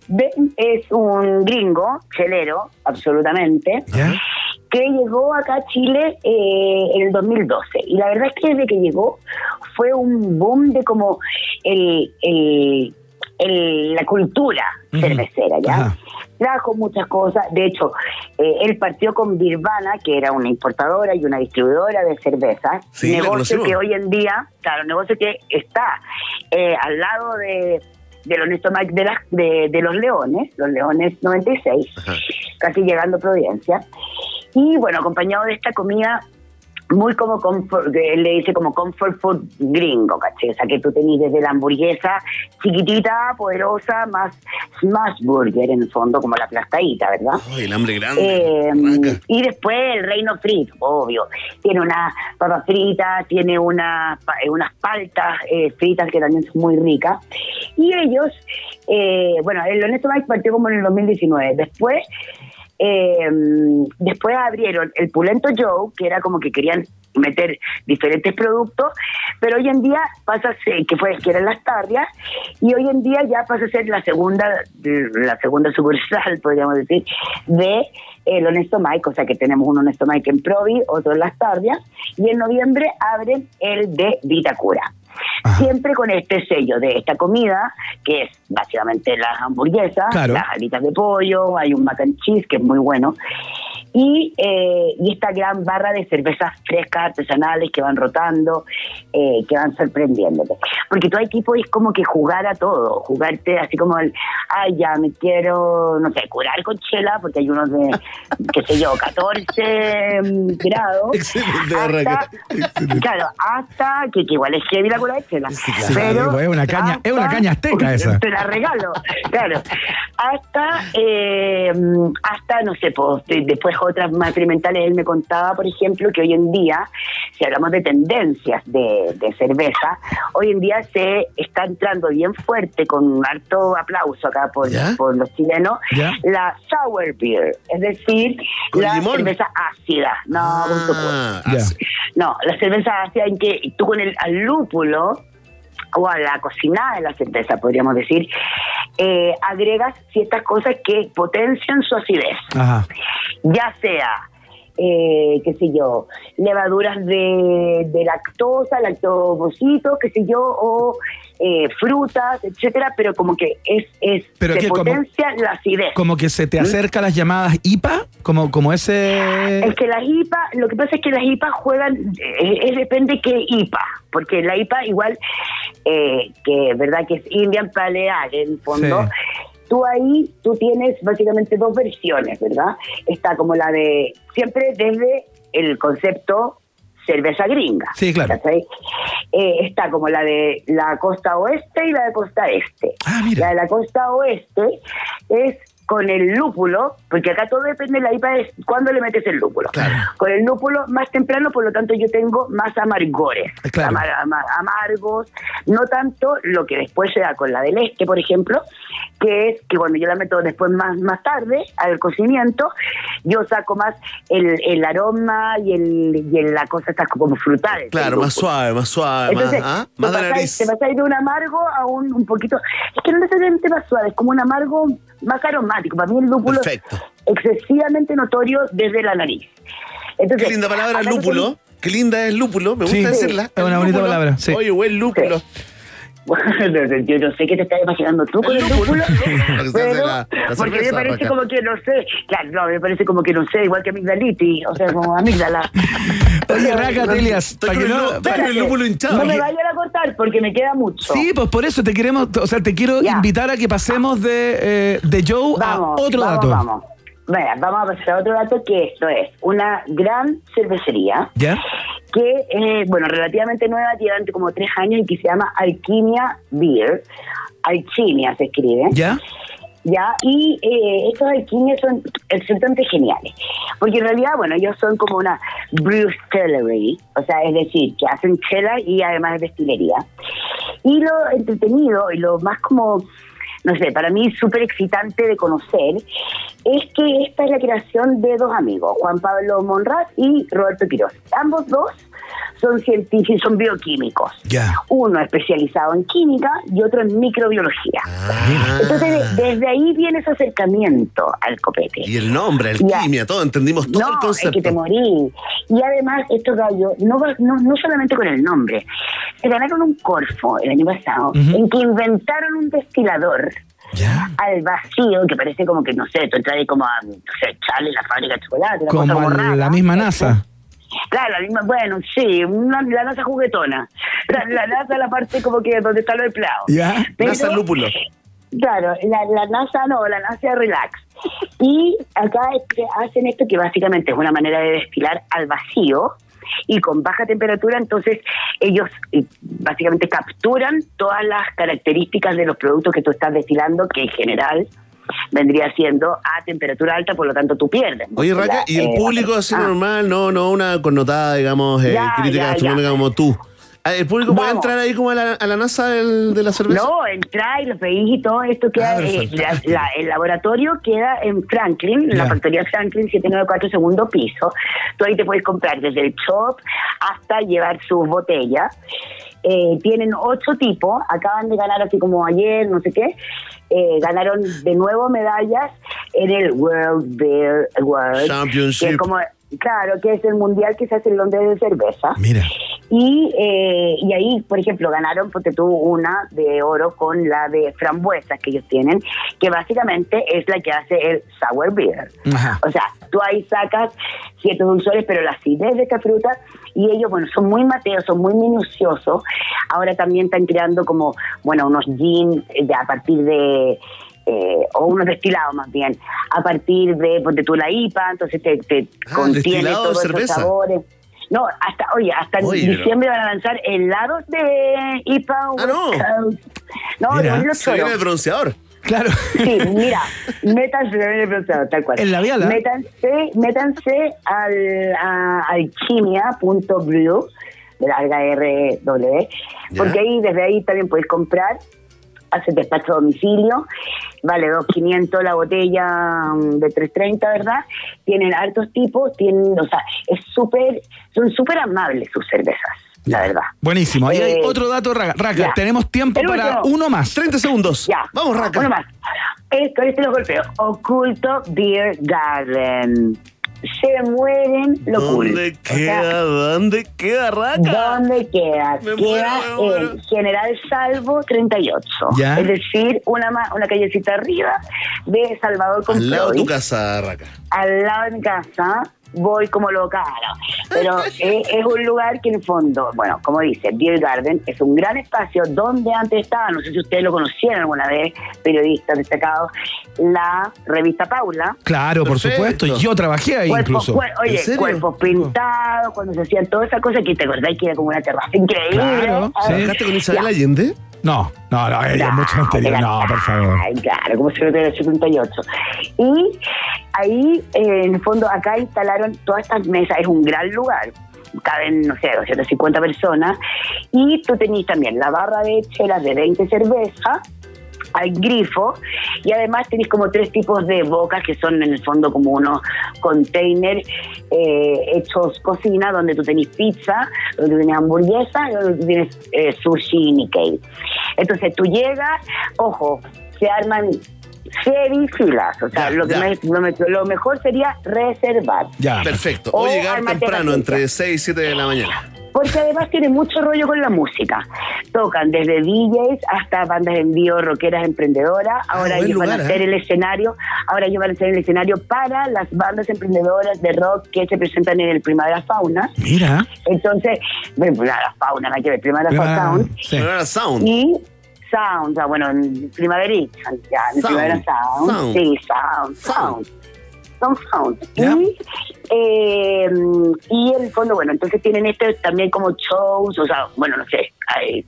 Ben es un gringo, chelero, absolutamente. Que llegó acá a Chile eh, en el 2012. Y la verdad es que desde que llegó fue un boom de como el, el- el- la cultura cervecera, ¿ya? Trajo muchas cosas. De hecho, eh, él partió con Birvana, que era una importadora y una distribuidora de cervezas. Sí, la negocio que hoy en día, claro, negocio que está eh, al lado de del honesto Mike de, de, de los Leones, los Leones 96, Ajá. casi llegando a Providencia. Y bueno, acompañado de esta comida muy como comfort, que él le dice como comfort food gringo, ¿caché? O sea, que tú tenés desde la hamburguesa chiquitita, poderosa, más smash burger en el fondo, como la aplastadita, ¿verdad? Ay, el hambre grande. Eh, Arranca. y después el reino frito, obvio. Tiene una papa frita, tiene una, eh, unas paltas eh, fritas que también son muy ricas. Y ellos, eh, bueno, el Honesto Mike partió como en el 2019. Después, eh, después abrieron el Pulento Joe, que era como que querían meter diferentes productos, pero hoy en día pasa a ser, que fue que las tardias, y hoy en día ya pasa a ser la segunda, la segunda sucursal, podríamos decir, de el Honesto Mike, o sea que tenemos un Honesto Mike en Provi, otro en las tardias, y en noviembre abren el de Vitacura. Siempre con este sello de esta comida, que es básicamente las hamburguesas, Claro. las alitas de pollo, hay un mac and cheese que es muy bueno, y, eh, y esta gran barra de cervezas frescas artesanales que van rotando, eh, que van sorprendiéndote. Porque tu equipo es como que jugar a todo, jugarte así como el, ay, ya me quiero, no sé, curar con chela, porque hay unos de, qué sé yo, 14 grados. <laughs> Excelente, hasta- arranca. Claro, hasta que, que igual es heavy la cura de chela. Sí, pero es una caña- es una caña azteca <laughs> esa. Te la regalo, claro. Hasta, eh, hasta no sé, pues, de- después otras más experimentales. Él me contaba, por ejemplo, que hoy en día, si hablamos de tendencias de, de cerveza, hoy en día se está entrando bien fuerte, con un harto aplauso acá por, ¿Ya? por los chilenos, ¿Ya? la sour beer, es decir, ¿Con la limón? cerveza ácida. No. Ah, Ya. así. No, la cerveza ácida en que tú con el al lúpulo o a la cocinada de la cerveza, podríamos decir, eh, agregas ciertas cosas que potencian su acidez, Ajá. Ya sea, eh, qué sé yo, levaduras de, de lactosa, lactobocitos, qué sé yo, o eh, frutas, etcétera, pero como que es, es ¿Pero se como- potencia la acidez. Como que se te acerca a las llamadas IPA, como, como ese... Es que las IPA, lo que pasa es que las IPA juegan, eh, es depende qué IPA, porque la IPA igual, eh, que verdad que es Indian Pale Ale, en el fondo, Sí. Tú ahí, tú tienes básicamente dos versiones, ¿verdad? Está como la de, siempre desde el concepto cerveza gringa. Sí, claro. Eh, está como la de la costa oeste y la de costa este. Ah, mira. La de la costa oeste es con el lúpulo, porque acá todo depende de la IPA es cuándo le metes el lúpulo. Con el lúpulo más temprano, por lo tanto yo tengo más amargores, Claro. amar- ama- amargos, no tanto lo que después se da con la del este, por ejemplo, que es que cuando yo la meto después más, más tarde al cocimiento, yo saco más el, el aroma y, el, y el- la cosa está como frutal. Claro, más suave, más suave, Entonces, más, ¿ah? te de pasáis- nariz. te pasáis de un amargo a un, un poquito. Es que no necesariamente más suave, es como un amargo más aromático. Para mí el lúpulo Perfecto. es excesivamente notorio desde la nariz. Entonces, Qué linda palabra, lúpulo. Qué linda es lúpulo, me gusta Sí, decirla. es una bonita lúpulo. palabra, sí. Oye, buen lúpulo. Bueno, <laughs> yo no sé qué te estás imaginando tú con El lúpulo, <laughs> pero la- la porque me parece como que no sé, claro, no, me parece como que no sé, igual que amigdalitis, o sea, como amígdala. <laughs> Oye, Raca, Telias, para que no... lú- estoy con el lúpulo hinchado. No me vayan a cortar porque me queda mucho. Sí, pues por eso te queremos, o sea, te quiero Ya. invitar a que pasemos de, eh, de Joe Vamos, a otro vamos, dato. Vamos. Mira, vamos a pasar a otro dato que esto es una gran cervecería ¿Ya? Que, eh, bueno, relativamente nueva, lleva como tres años y que se llama Alquimia Beer. Alquimia se escribe. ¿Ya? ¿ya? Y eh, estos alquimias son absolutamente geniales, porque en realidad, bueno, ellos son como una brewstellery, o sea, es decir, que hacen chela y además destilería. Y lo entretenido y lo más como, no sé, para mí súper excitante de conocer, es que esta es la creación de dos amigos, Juan Pablo Monraz y Roberto Quiroz. Ambos dos son científicos, son bioquímicos. Uno especializado en química y otro en microbiología. Ah. Entonces, de- desde ahí viene ese acercamiento al copete. Y el nombre, Ya. alquimia, todo, entendimos todo el no, es concepto. que te morí. Y además, estos gallos, no, va- no, no solamente con el nombre, se ganaron un Corfo el año pasado, en que inventaron un destilador ¿Ya? al vacío, que parece como que, no sé, tú entras ahí como a, no sé, echarle la fábrica de chocolate, cosa Como como la misma NASA. Claro, la misma, bueno, sí, una, la NASA juguetona. La, la NASA, la parte como que donde está lo empleado. ¿Ya? NASA lúpulo. Claro, la, la NASA no, la NASA relax. Y acá hacen esto que básicamente es una manera de destilar al vacío y con baja temperatura, entonces ellos eh, básicamente capturan todas las características de los productos que tú estás destilando, que en general vendría siendo a temperatura alta, por lo tanto tú pierdes. Oye, Raca, La- y el eh, público así ah. normal, no, no una connotada, digamos, eh, Ya, crítica ya, gastronómica ya. como tú. Ah, ¿El público puede entrar ahí como a la, a la NASA del- de la cerveza? No, entráis, los veis y todo esto queda, Ah, eh, la- la- el laboratorio queda en Franklin, en la factoría Franklin 794 segundo piso. Tú ahí te puedes comprar desde el shop hasta llevar sus botellas. Eh, tienen ocho tipos, acaban de ganar así como ayer, no sé qué. Eh, ganaron de nuevo medallas en el World Beer Award. Championship. Que es como, claro, que es el mundial que se hace en Londres de cerveza. Mira. Y, eh, y ahí, por ejemplo, ganaron, porque tuvo una de oro con la de frambuesas que ellos tienen, que básicamente es la que hace el sour beer. Ajá. O sea, tú ahí sacas ciertos dulzores, pero la acidez de esta fruta, y ellos, bueno, son muy mateos, son muy minuciosos. Ahora también están creando como, bueno, unos gin eh, a partir de... eh, o unos destilados más bien, a partir de, ponte tú la IPA, entonces te, te Ah, contiene todos esos sabores. No, hasta, oye, hasta en Oye, pero- diciembre van a lanzar helados de IPA. Ah, no. No, Mira, de los Se viene el bronceador. Claro. Sí, mira, métanse en tal cual. El labial, ¿ah? Métanse, métanse al a alquimia.brew, de larga R W, Ya. porque ahí, desde ahí también puedes comprar, hace despacho a domicilio, vale 2.500 la botella mm, de 3.30, ¿verdad? Tienen hartos tipos, tienen, o sea, es súper, son súper amables sus cervezas, la verdad. Buenísimo. Ahí hay Eh, otro dato, Raca. Raca, tenemos tiempo para uno más. 30 segundos. Ya. Vamos, Raca. Uno más. Esto, este lo golpeo. Oculto Beer Garden. Se mueren lo cool. ¿Dónde O sea, queda? ¿Dónde queda, Raca? ¿Dónde queda? Me queda muero, en General Salvo 38. Ya. Es decir, una, ma- una callecita arriba de Salvador con Al lado de tu casa, Raca. Al lado de mi casa voy como loca. no. Pero <laughs> es un lugar que en el fondo, bueno, como dice, Beer Garden es un gran espacio donde antes estaba, no sé si ustedes lo conocieron alguna vez, periodistas destacados, la revista Paula. Claro, por Perfecto. supuesto. Yo trabajé ahí incluso. cuer- oye, cuerpos pintados, cuando se hacían todas esas cosas que te acordás que era como una terraza increíble. Claro, Ah, sí. ¿Trabajaste con ya. Isabel Allende? No, no, no, ella es mucho anterior. No, por favor. Ay, claro, como secretaria del 78. Y ahí, eh, en el fondo, acá instalaron todas estas mesas, es un gran lugar. Caben, no sé, 250 personas. Y tú tenés también la barra de chelas de 20 cervezas al grifo y además tenéis como tres tipos de bocas que son en el fondo como unos containers eh, hechos cocina donde tú tenés pizza, donde tú tienes hamburguesa y donde tú tienes eh, sushi y Nikkei. Entonces tú llegas, ojo, se arman seis filas, o sea, Ya, lo, que me- lo me- lo mejor sería reservar. Ya. Perfecto. O O llegar temprano, entre fiesta. 6 y 7 de la mañana. Porque además tiene mucho rollo con la música. Tocan desde DJs hasta bandas en vivo, rockeras, emprendedoras. Ahora buen ellos van a hacer ¿eh? el escenario. Ahora ellos van a hacer el escenario para las bandas emprendedoras de rock que se presentan en el Primavera Fauna. Mira. Entonces, bueno, Primavera Fauna, no hay que ver, Primavera Ah, Sound. sí. Pero era sound. Y Sound, o sea, bueno, Primaverita, ya, Sound. Primavera Sound. Sound. Sí, Sound, Sound. Sound, Sound. Y, eh, y el fondo, bueno, entonces tienen este también como shows, o sea, bueno, no sé, hay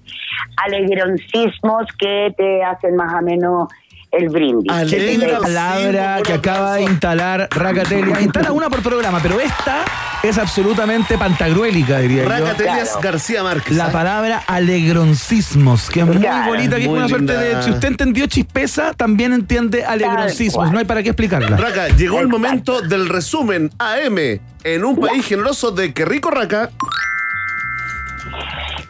alegroncismos que te hacen más o menos el brindis. Ale- Qué linda Alegro, palabra que acaba de instalar Racatelia. Instala una por programa, pero esta es absolutamente pantagruélica, diría yo. Racatelias Claro. García Márquez. La ¿ah? palabra alegroncismos, que es muy Claro, bonita, que es muy una suerte de. Si usted entendió chispeza, también entiende alegroncismos. cual. No hay para qué explicarla. Raca, llegó el momento del resumen AM en un país generoso de que rico Raca.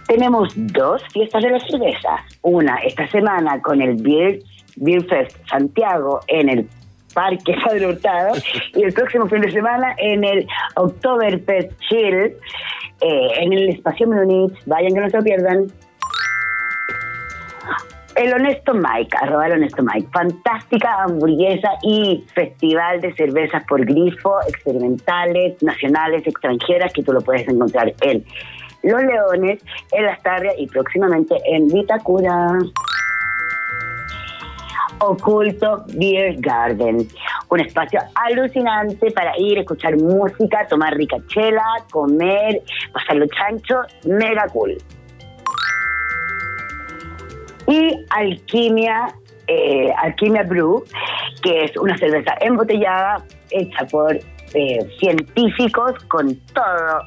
Tenemos dos fiestas de la cerveza. Una esta semana con el Beer, Beer Fest Santiago en el Parque <laughs> Padre Hurtado y el próximo fin de semana en el Oktoberfest Chill eh, en el Espacio Múnich. Vayan que no se lo pierdan. El Honesto Mike, arroba el Honesto Mike. Fantástica hamburguesa y festival de cervezas por grifo, experimentales, nacionales, extranjeras, que tú lo puedes encontrar en Los Leones, en Las Tarrias y próximamente en Vitacura. Oculto Beer Garden, un espacio alucinante para ir, escuchar música, tomar rica chela, comer, pasarlo chancho, mega cool. Y Alquimia, eh, Alquimia Brew, que es una cerveza embotellada hecha por eh, científicos con todo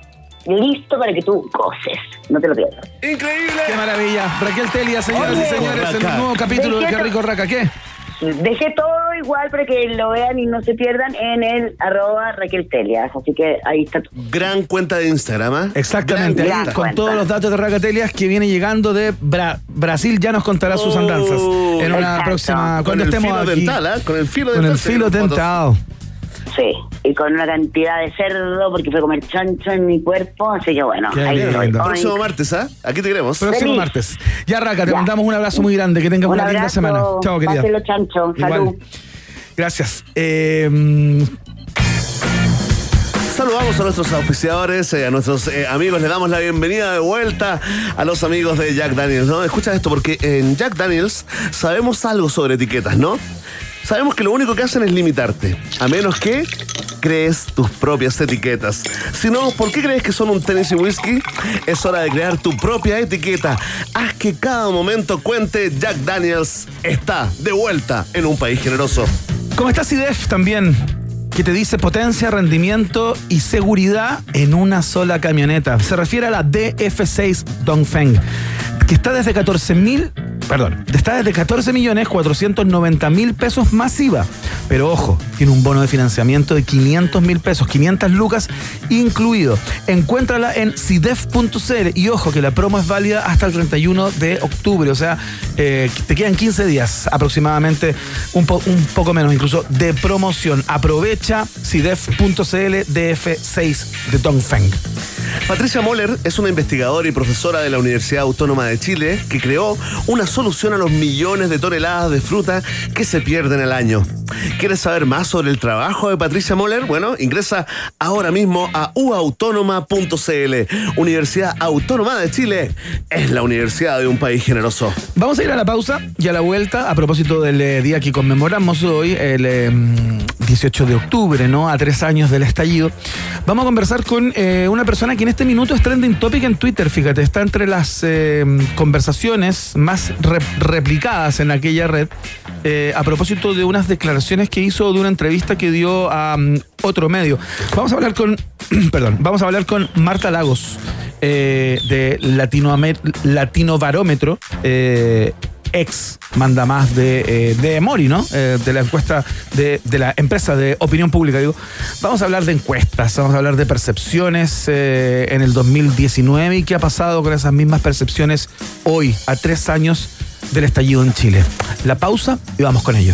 listo para que tú goces. No te lo pierdas. ¡Increíble! Qué maravilla. Raquel Telia, señoras Oye. y señores, en un nuevo capítulo de Qué rico Raca. ¿Qué? Dejé todo igual para que lo vean y no se pierdan en el arroba Raquel Telias. Así que ahí está todo. Gran cuenta de Instagram, ¿ah? Exactamente, Gran ahí gran con cuenta. todos los datos de Racatelias que viene llegando de Bra- Brasil, ya nos contará sus Oh. andanzas en una Exacto. próxima. Con Cuando el estemos filo aquí. dental, ¿ah? Con el filo Con dental. el se filo dentado. Sí, y con una cantidad de cerdo porque fue a comer chancho en mi cuerpo. Así que bueno, Qué ahí lindo. estoy. Próximo martes, ¿ah? Aquí te queremos. Próximo Feliz. martes. Ya, Raca, te Ya. mandamos un abrazo muy grande. Que tengas Un una linda semana. Chao, querida. Pásenlo chancho. Igual. Salud. Gracias. Eh, mm, Saludamos a nuestros auspiciadores, eh, a nuestros eh, amigos, le damos la bienvenida de vuelta a los amigos de Jack Daniels, ¿no? Escucha esto, porque en Jack Daniels sabemos algo sobre etiquetas, ¿no? Sabemos que lo único que hacen es limitarte, a menos que crees tus propias etiquetas. Si no, ¿por qué crees que son un tenis y whisky? Es hora de crear tu propia etiqueta. Haz que cada momento cuente. Jack Daniels está de vuelta en un país generoso. ¿Cómo está CIDEF también? Que te dice potencia, rendimiento y seguridad en una sola camioneta. Se refiere a la DF6 Dongfeng, que está desde 14 mil, perdón, está desde 14 millones 490 mil pesos masiva. Pero ojo, tiene un bono de financiamiento de 500 mil pesos, 500 lucas incluido. Encuéntrala en CIDEF.cl y ojo que la promo es válida hasta el 31 de octubre, o sea, eh, te quedan 15 días aproximadamente, un, po- un poco menos incluso, de promoción. Aprovecha CIDEF.cl DF6 de Dongfeng. Patricia Moller es una investigadora y profesora de la Universidad Autónoma de Chile que creó una solución a los millones de toneladas de fruta que se pierden al año. ¿Quieres saber más sobre el trabajo de Patricia Moller? Bueno, ingresa ahora mismo a uautónoma.cl. Universidad Autónoma de Chile es la universidad de un país generoso. Vamos a ir a la pausa y a la vuelta, a propósito del eh, día que conmemoramos hoy, el eh, 18 de ¿no? A tres años del estallido. Vamos a conversar con eh, una persona que en este minuto es trending topic en Twitter, fíjate, está entre las eh, conversaciones más re- replicadas en aquella red, eh, a propósito de unas declaraciones que hizo de una entrevista que dio a mm, otro medio. Vamos a hablar con, <clears throat> perdón, vamos a hablar con Marta Lagos, de Latinoamer- Latino Barómetro, ex manda más de, eh, de Mori, ¿no? Eh, de la encuesta de, de la empresa de opinión pública, digo. Vamos a hablar de encuestas, vamos a hablar de percepciones eh, en el 2019 y qué ha pasado con esas mismas percepciones hoy, a tres años del estallido en Chile. La pausa y vamos con ello.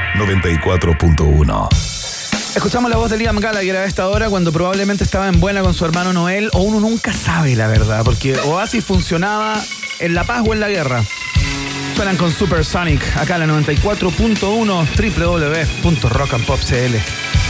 94.1. Escuchamos la voz de Liam Gallagher a esta hora cuando probablemente estaba en buena con su hermano Noel, o uno nunca sabe la verdad, porque Oasis funcionaba en la paz o en la guerra. Suenan con Supersonic, acá en la 94.1 www.rockandpop.cl.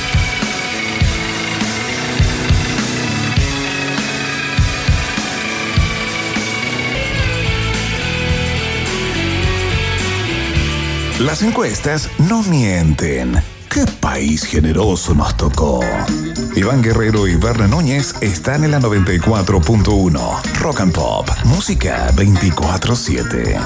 Las encuestas no mienten. ¿Qué país generoso nos tocó? Iván Guerrero y Berna Núñez están en la 94.1. Rock and Pop, música 24-7.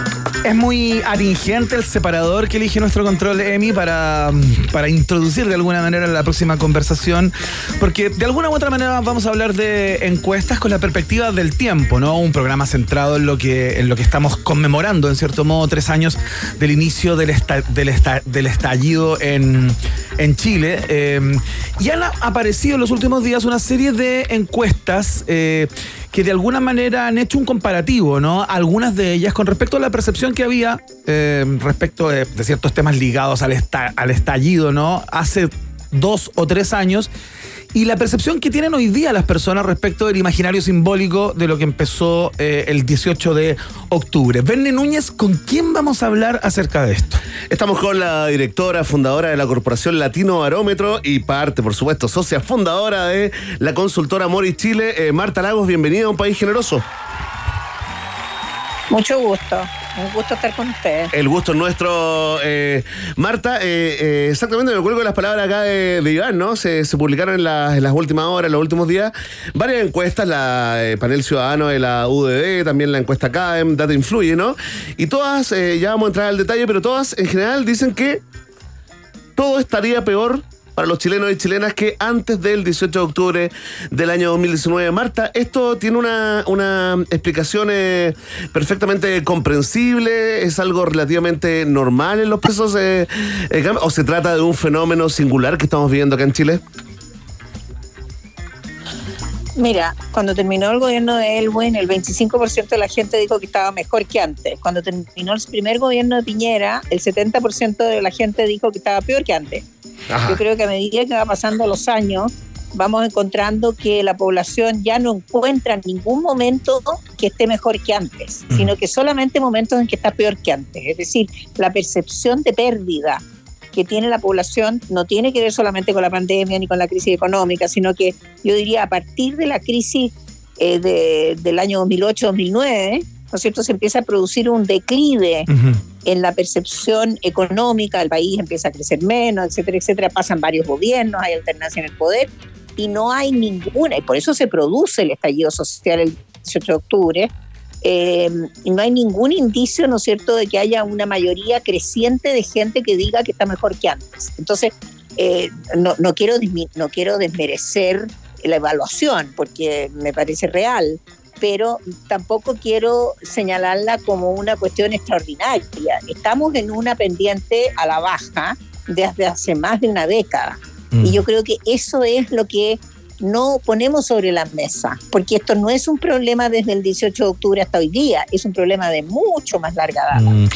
Es muy atingente el separador que elige nuestro control EMI para, para introducir de alguna manera la próxima conversación, porque de alguna u otra manera vamos a hablar de encuestas con la perspectiva del tiempo, ¿no? Un programa centrado en lo que, en lo que estamos conmemorando, en cierto modo, tres años del inicio del, esta- del, esta- del estallido en, en Chile. Eh, y han aparecido en los últimos días una serie de encuestas. eh, que de alguna manera han hecho un comparativo, ¿no? Algunas de ellas con respecto a la percepción que había eh, respecto de, ciertos temas ligados al, al estallido, ¿no? Hace dos o tres años. Y la percepción que tienen hoy día las personas respecto del imaginario simbólico de lo que empezó eh, el 18 de octubre. Verne Núñez, ¿con quién vamos a hablar acerca de esto? Estamos con la directora, fundadora de la Corporación Latino Barómetro y parte, por supuesto, socia fundadora de la consultora Mori Chile, eh, Marta Lagos. Bienvenida a un país generoso. Mucho gusto, un gusto estar con ustedes. El gusto es nuestro. eh, Marta, eh, eh, exactamente me cuelgo de las palabras acá de, Iván, ¿no? Se, publicaron en, las- últimas horas, en los últimos días, varias encuestas, la panel ciudadano de la UDD, también la encuesta CAEM, Data Influye, ¿no? Y todas, eh, ya vamos a entrar al detalle, pero todas en general dicen que todo estaría peor para los chilenos y chilenas que antes del 18 de octubre del año 2019. Marta, ¿esto tiene una, una explicación eh, perfectamente comprensible? ¿Es algo relativamente normal en los procesos? eh, eh, ¿O se trata de un fenómeno singular que estamos viviendo acá en Chile? Mira, cuando terminó el gobierno de Elwin, el 25% de la gente dijo que estaba mejor que antes. Cuando terminó el primer gobierno de Piñera, el 70% de la gente dijo que estaba peor que antes. Ajá. Yo creo que a medida que va pasando los años, vamos encontrando que la población ya no encuentra en ningún momento que esté mejor que antes, sino que solamente momentos en que está peor que antes. Es decir, la percepción de pérdida que tiene la población no tiene que ver solamente con la pandemia ni con la crisis económica, sino que yo diría a partir de la crisis eh, de- del año 2008-2009, ¿no es cierto?, se empieza a producir un declive en la percepción económica del país empieza a crecer menos, etcétera, etcétera. Pasan varios gobiernos, hay alternancia en el poder y no hay ninguna, y por eso se produce el estallido social el 18 de octubre. eh, y no hay ningún indicio, ¿no es cierto?, de que haya una mayoría creciente de gente que diga que está mejor que antes. Entonces, eh, no, no, quiero, no quiero desmerecer la evaluación, porque me parece real. Pero tampoco quiero señalarla como una cuestión extraordinaria. Estamos en una pendiente a la baja desde hace más de una década. Mm. Y yo creo que eso es lo que no ponemos sobre la mesa, porque esto no es un problema desde el 18 de octubre hasta hoy día, es un problema de mucho más larga data. Mm.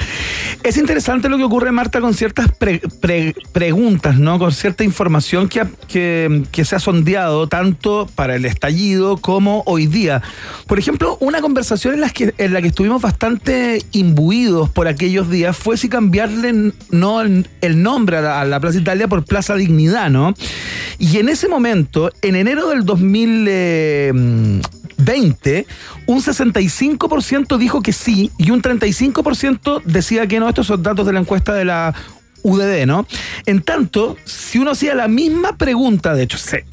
Es interesante lo que ocurre, Marta, con ciertas pre- pre- preguntas, ¿no? Con cierta información que, que, se ha sondeado tanto para el estallido como hoy día. Por ejemplo, una conversación en la que, en la que estuvimos bastante imbuidos por aquellos días fue si cambiarle no el, el nombre a la, a la Plaza Italia por Plaza Dignidad, ¿no? Y en ese momento, en enero del 2020, un 65% dijo que sí y un 35% decía que no. Estos son datos de la encuesta de la UDD, ¿no? En tanto, si uno hacía la misma pregunta, de hecho, se,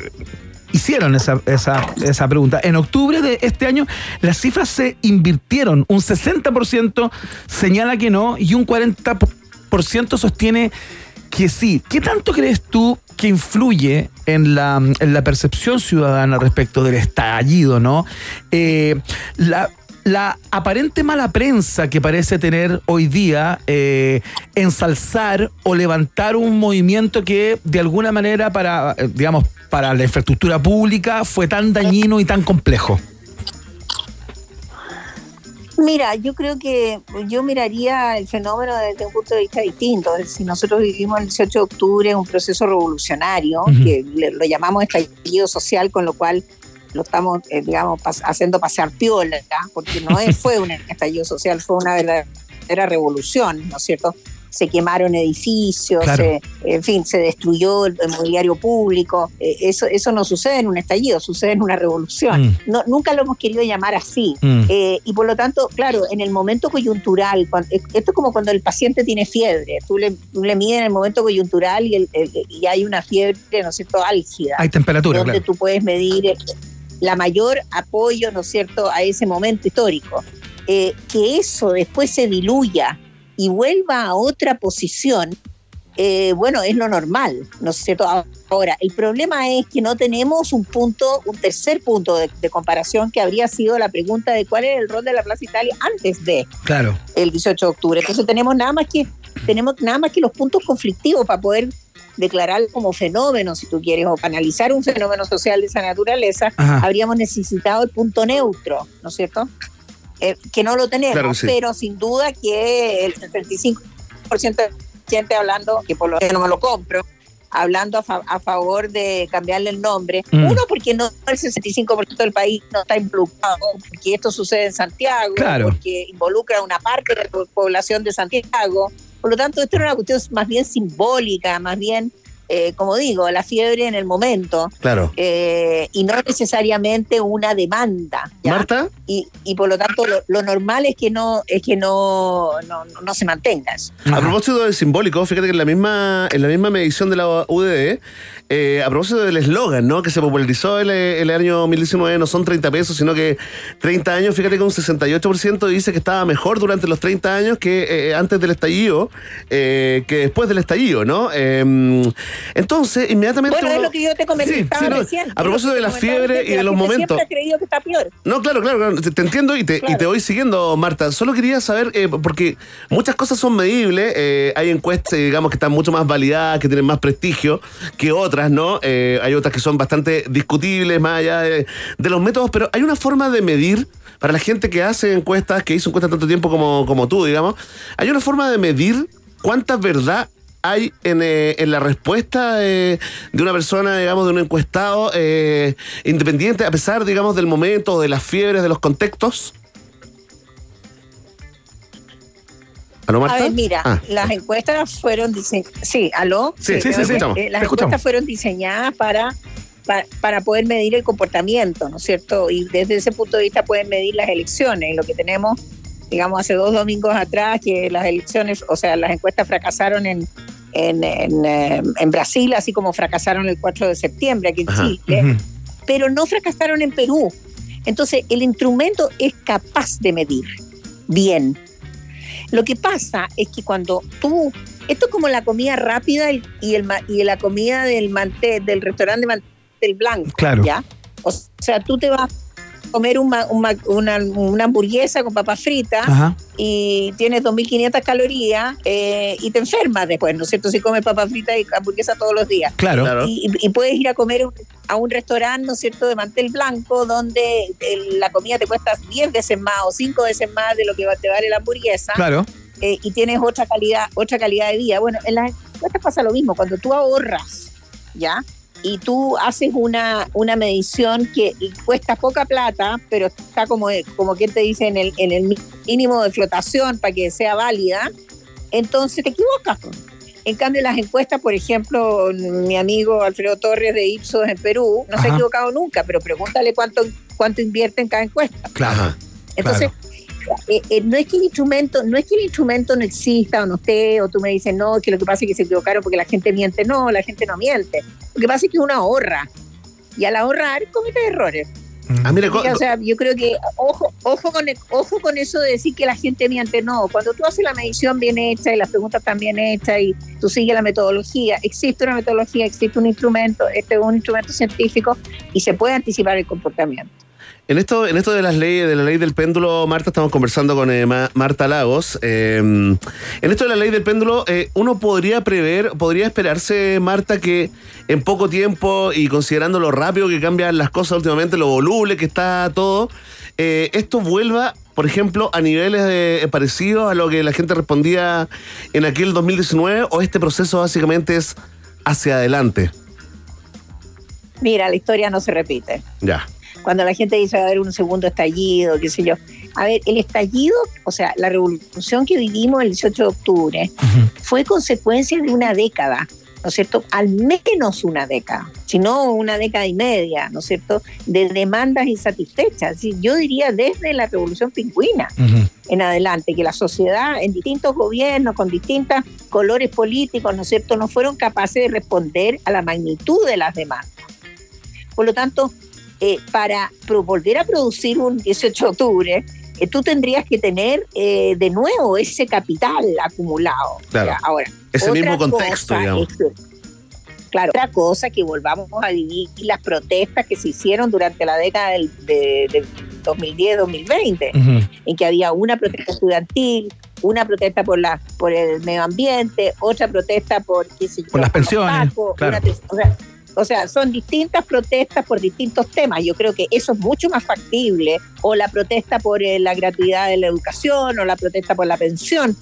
hicieron esa, esa, esa pregunta. En octubre de este año, las cifras se invirtieron. Un 60% señala que no y un 40% sostiene que sí. ¿Qué tanto crees tú que influye en la, percepción ciudadana respecto del estallido, no? Eh, la, la aparente mala prensa que parece tener hoy día eh, ensalzar o levantar un movimiento que de alguna manera para, eh, digamos, para la infraestructura pública fue tan dañino y tan complejo. Mira, yo creo que yo miraría el fenómeno desde un punto de vista distinto. Decir, nosotros vivimos el 18 de octubre un proceso revolucionario, que le- lo llamamos estallido social, con lo cual lo estamos, eh, digamos, pas- haciendo pasear piola, ¿ya? porque no es, fue un estallido social, fue una verdadera revolución, ¿no es cierto? Se quemaron edificios, Claro. se- en fin, se destruyó el, el mobiliario público. Eh, eso, eso no sucede en un estallido, sucede en una revolución. Mm. No, nunca lo hemos querido llamar así. Mm. Eh, y por lo tanto, claro, en el momento coyuntural, eh, esto es como cuando el paciente tiene fiebre, tú le, tú le mides en el momento coyuntural y, el- el- y hay una fiebre, ¿no es cierto?, álgida, Hay temperatura, donde claro. tú puedes medir la mayor apoyo, ¿no es cierto?, a ese momento histórico. Eh, que eso después se diluya y vuelva a otra posición, eh, bueno, es lo normal, ¿no es cierto? Ahora, el problema es que no tenemos un punto, un tercer punto de, de comparación que habría sido la pregunta de cuál era el rol de la Plaza Italia antes de Claro. el 18 de octubre. Entonces tenemos nada más que tenemos nada más que los puntos conflictivos para poder declarar como fenómeno, si tú quieres, o para analizar un fenómeno social de esa naturaleza, Ajá. habríamos necesitado el punto neutro, ¿no es cierto? Eh, que no lo tenemos, Claro que sí. pero sin duda que el 75% de gente hablando, que por lo que no me lo compro, hablando a, fa- a favor de cambiarle el nombre. Mm. Uno, porque no el 65% del país no está involucrado, porque esto sucede en Santiago, Claro. porque involucra a una parte de la po- población de Santiago. Por lo tanto, esto era una cuestión más bien simbólica, más bien, eh, como digo, la fiebre en el momento. Claro. eh, y no necesariamente una demanda. ¿ya? Marta, Y, y por lo tanto lo, lo normal es que no es que no, no, no se mantenga eso. a propósito del simbólico, fíjate que en la misma, en la misma medición de la UDD, eh, a propósito del eslogan, ¿no? Que se popularizó el, el año 2019, no son 30 pesos, sino que 30 años, fíjate que un 68% dice que estaba mejor durante los 30 años que eh, antes del estallido, eh, que después del estallido, ¿no? Entonces, inmediatamente. Bueno, es lo que yo te comentaba Sí, sí, no, recién. a propósito de la fiebre y de los momentos. Siempre ha creído que está peor. No, claro, claro, claro, te, te entiendo y te, y te voy siguiendo, Marta. Solo quería saber, eh, porque muchas cosas son medibles, eh, hay encuestas, digamos, que están mucho más validadas, que tienen más prestigio que otras, ¿no? Eh, hay otras que son bastante discutibles, más allá de, de los métodos, pero hay una forma de medir, para la gente que hace encuestas, que hizo encuestas tanto tiempo como, como tú, digamos, hay una forma de medir cuánta verdad hay en, eh, en la respuesta de, de una persona, digamos, de un encuestado eh, independiente, a pesar, digamos, del momento, de las fiebres, de los contextos? ¿Aló, Marta? A ver, mira, Ah, las encuestas fueron diseñadas. Sí, ¿aló? Sí, sí, sí, eh, sí, estamos. eh, las encuestas fueron diseñadas para, para, para poder medir el comportamiento, ¿no es cierto? Y desde ese punto de vista pueden medir las elecciones. Lo que tenemos, digamos, hace dos domingos atrás, que las elecciones, o sea, las encuestas fracasaron en, en, en, eh, en Brasil, así como fracasaron el 4 de septiembre aquí en Ajá. Chile pero no fracasaron en Perú. Entonces, el instrumento es capaz de medir bien. Lo que pasa es que cuando tú, esto es como la comida rápida y, el, ma- y la comida del mantel, del restaurante Mantel Blanco, Claro. ¿ya? O sea, tú te vas, comer un ma- un ma- una, una hamburguesa con papas fritas Ajá. y tienes 2.500 calorías eh, y te enfermas después, ¿no es cierto? Si comes papas fritas y hamburguesa todos los días. Claro. Claro. Y, y puedes ir a comer un- a un restaurante, ¿no es cierto?, de mantel blanco, donde el- la comida te cuesta 10 veces más o 5 veces más de lo que te vale la hamburguesa Claro. eh, y tienes otra calidad, otra calidad de vida. Bueno, en las encuestas pasa lo mismo, cuando tú ahorras, ¿ya? Y tú haces una, una medición que cuesta poca plata, pero está como, como quien te dice en el, en el mínimo de flotación para que sea válida, entonces te equivocas. En cambio, las encuestas, por ejemplo, mi amigo Alfredo Torres de Ipsos en Perú, no se ha equivocado nunca, pero pregúntale cuánto, cuánto invierte en cada encuesta. Claro. Entonces, eh, eh, no es que el instrumento, no es que el instrumento no exista o no esté, o tú me dices, no, que lo que pasa es que se equivocaron porque la gente miente. No, la gente no miente. Lo que pasa es que uno ahorra. Y al ahorrar comete errores. Ah, mira, O sea, yo creo que ojo, ojo con ojo con eso de decir que la gente miente. No, cuando tú haces la medición bien hecha y las preguntas están bien hechas y tú sigues la metodología, existe una metodología, existe un instrumento, este es un instrumento científico y se puede anticipar el comportamiento. En esto, en esto de las leyes, de la ley del péndulo, Marta, estamos conversando con eh, Ma- Marta Lagos. Eh, en esto de la ley del péndulo, eh, uno podría prever, podría esperarse, Marta, que en poco tiempo y considerando lo rápido que cambian las cosas últimamente, lo voluble que está todo, eh, esto vuelva, por ejemplo, a niveles parecidos a lo que la gente respondía en aquel 2019, o este proceso básicamente es hacia adelante. Mira, la historia no se repite. Ya. Cuando la gente dice va a haber un segundo estallido, qué sé yo. A ver, el estallido, o sea, la revolución que vivimos el 18 de octubre fue consecuencia de una década, ¿no es cierto? Al menos una década, si no una década y media, ¿no es cierto? De demandas insatisfechas. Yo diría desde la revolución pingüina en adelante, que la sociedad en distintos gobiernos, con distintos colores políticos, ¿no es cierto?, no fueron capaces de responder a la magnitud de las demandas. Por lo tanto, eh, para pro- volver a producir un 18 de octubre, eh, tú tendrías que tener eh, de nuevo ese capital acumulado. Claro. Ya, Ahora, Ese mismo contexto, cosa digamos. es que- claro, otra cosa que volvamos a vivir las protestas que se hicieron durante la década del, de, del 2010-2020 Ujú. en que había una protesta estudiantil, una protesta por la por el medio ambiente, otra protesta por, qué sé yo, Por las pensiones, pacos, claro. una- o, sea, o sea, son distintas protestas por distintos temas. Yo creo que eso es mucho más factible, o la protesta por eh, la gratuidad de la educación, o la protesta por la pensión.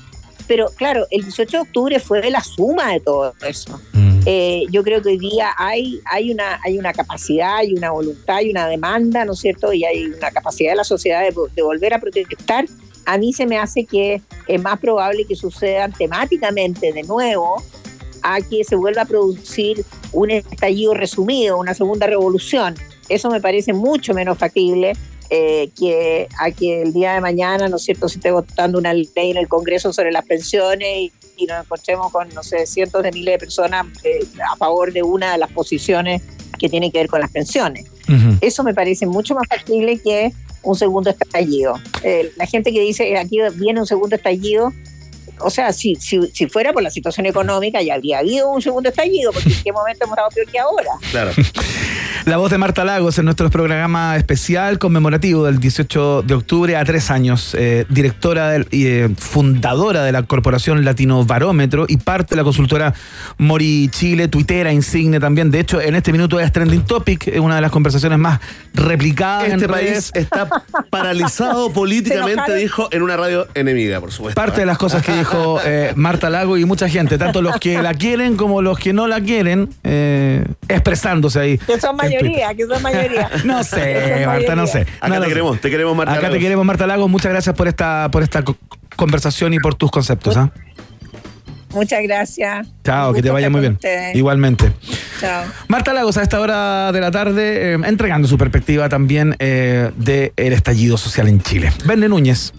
Pero claro, el 18 de octubre fue la suma de todo eso. Mm. Eh, yo creo que hoy día hay, hay, una, hay una capacidad, hay una voluntad, hay una demanda, ¿no es cierto? Y hay una capacidad de la sociedad de, de volver a protestar. A mí se me hace que es más probable que sucedan temáticamente de nuevo a que se vuelva a producir un estallido resumido, una segunda revolución. Eso me parece mucho menos factible eh, que a que el día de mañana, ¿no es cierto?, se esté votando una ley en el Congreso sobre las pensiones y, y nos encontremos con, no sé, cientos de miles de personas eh, a favor de una de las posiciones que tiene que ver con las pensiones. Ujú. Eso me parece mucho más factible que un segundo estallido. Eh, la gente que dice aquí viene un segundo estallido, o sea, si, si, si fuera por la situación económica ya habría habido un segundo estallido, porque en qué momento hemos estado peor que ahora. Claro. La voz de Marta Lagos en nuestro programa especial conmemorativo del 18 de octubre a tres años, eh, directora del- y eh, fundadora de la Corporación Latino Barómetro y parte de la consultora Mori Chile, tuitera insigne también. De hecho, en este minuto es trending topic, es una de las conversaciones más replicadas Este en país redes. está paralizado <laughs> políticamente, dijo en una radio enemiga, por supuesto. Parte de las cosas que dijo eh, Marta Lago y mucha gente, tanto los que la quieren como los que no la quieren, eh, expresándose ahí. Que son. Mayoría, que son mayoría. <laughs> No sé, <laughs> Marta, no sé. Acá No te queremos, te queremos, Marta. Acá te queremos, Marta Lagos. Muchas gracias por esta, por esta co- conversación y por tus conceptos. ¿ah? Muchas gracias. Chao, que te vaya muy bien. ustedes. Igualmente. Chao. Marta Lagos a esta hora de la tarde eh, entregando su perspectiva también eh, del estallido social en Chile. Vende Núñez.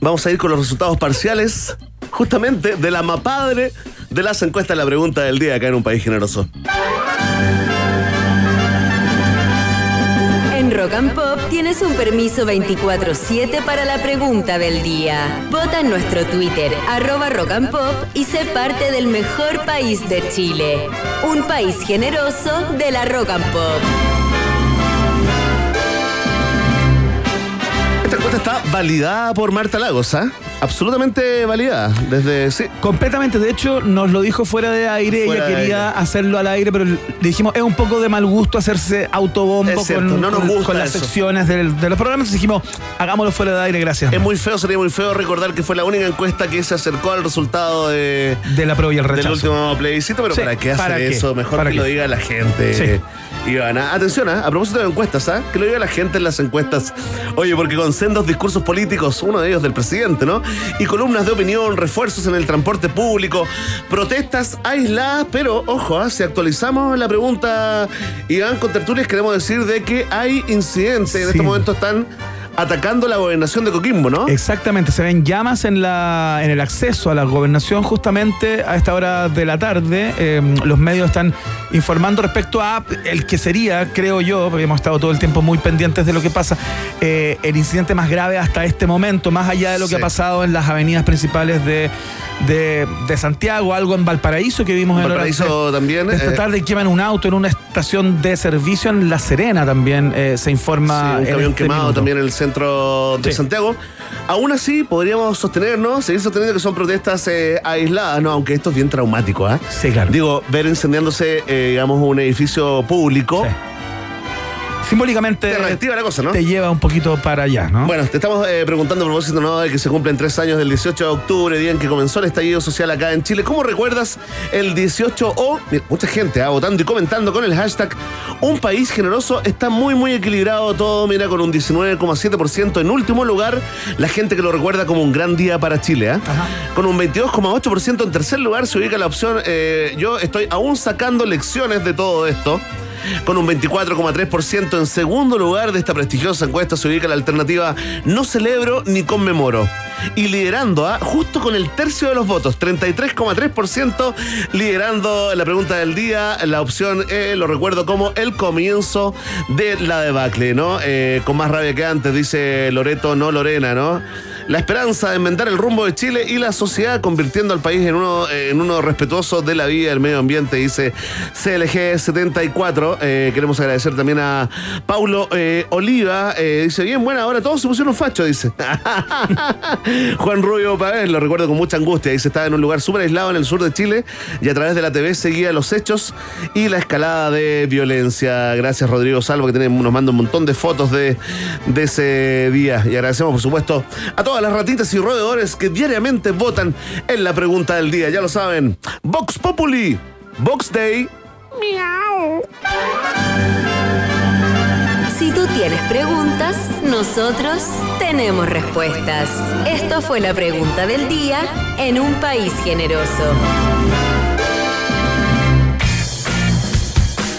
Vamos a ir con los resultados parciales, justamente de la mapadre de las encuestas de la pregunta del día acá en un país generoso. Rock and Pop tienes un permiso 24-7 para la pregunta del día. Vota en nuestro Twitter, arroba Rock and Pop, y sé parte del mejor país de Chile. Un país generoso de la Rock and Pop. respuesta está validada por Marta Lagos, ¿ah? Absolutamente validada. Desde. Sí. Completamente, de hecho, nos lo dijo fuera de aire, Fuera ella quería hacerlo al aire, pero le dijimos, es un poco de mal gusto hacerse autobombo con, no nos con- gusta con las eso. secciones del- de los programas, entonces dijimos, hagámoslo fuera de aire, gracias. Es muy feo, sería muy feo recordar que fue la única encuesta que se acercó al resultado de, de la prueba y el del rechazo. último plebiscito, pero Sí, ¿para qué hacer ¿para qué? eso? Mejor ¿Para que qué? lo diga la gente. Sí. Ivana, atención, ¿ah? a propósito de encuestas, ¿ah? que lo diga la gente en las encuestas. Oye, porque con sendos discursos políticos, uno de ellos del presidente, ¿no? Y columnas de opinión, refuerzos en el transporte público, protestas aisladas, pero ojo, ¿ah? si actualizamos la pregunta, Iván, con tertulias queremos decir de que hay incidentes, en este momento están atacando la gobernación de Coquimbo, ¿no? Exactamente, se ven llamas en, la, en el acceso a la gobernación justamente a esta hora de la tarde. Eh, los medios están informando respecto a el que sería, creo yo, porque hemos estado todo el tiempo muy pendientes de lo que pasa, eh, el incidente más grave hasta este momento, más allá de lo que Sí. ha pasado en las avenidas principales de, de, de Santiago, algo en Valparaíso que vimos en Valparaíso también, esta eh, tarde queman un auto en una estación de servicio en La Serena también, eh, se Sí, informa. un en camión este quemado minuto. también en el centro de Sí. Santiago. Aún así, podríamos sostenernos, seguir sosteniendo que son protestas eh, aisladas, ¿no? Aunque esto es bien traumático, ¿ah? Sí, claro. Digo, ver incendiándose, eh, digamos, un edificio público. Sí. Simbólicamente Te reactiva la cosa, ¿no? te lleva un poquito para allá, ¿no? Bueno, te estamos eh, preguntando a propósito ¿no? de que se cumplen tres años del 18 de octubre, día en que comenzó el estallido social acá en Chile. ¿Cómo recuerdas el 18 o mira, mucha gente ah, votando y comentando con el hashtag Un país generoso está muy muy equilibrado todo, mira, con un 19,7% en último lugar, la gente que lo recuerda como un gran día para Chile, ¿ah? Con un 22,8% en tercer lugar se ubica la opción eh, yo estoy aún sacando lecciones de todo esto. Con un 24,3% en segundo lugar de esta prestigiosa encuesta se ubica la alternativa No celebro ni conmemoro. Y liderando, ¿ah? justo con el tercio de los votos, 33,3%, liderando la pregunta del día, la opción E, lo recuerdo como el comienzo de la debacle, ¿no? Eh, con más rabia que antes, dice Loreto, no Lorena, ¿no? La esperanza de enmendar el rumbo de Chile y la sociedad convirtiendo al país en uno, eh, en uno respetuoso de la vida y el medio ambiente, dice CLG74. Eh, queremos agradecer también a Paulo eh, Oliva. eh, dice, bien, bueno, ahora todos se pusieron fachos, dice. <laughs> Juan Rubio Pavés, lo recuerdo con mucha angustia. Dice, estaba en un lugar súper aislado en el sur de Chile y a través de la TV seguía los hechos y la escalada de violencia. Gracias, Rodrigo Salvo, que tiene- nos manda un montón de fotos de, de ese día. Y agradecemos, por supuesto, a todas las ratitas y roedores que diariamente votan en la pregunta del día. Ya lo saben, Vox Populi, Vox Day. Si tú tienes preguntas, nosotros tenemos respuestas. Esto fue la pregunta del día en un país generoso.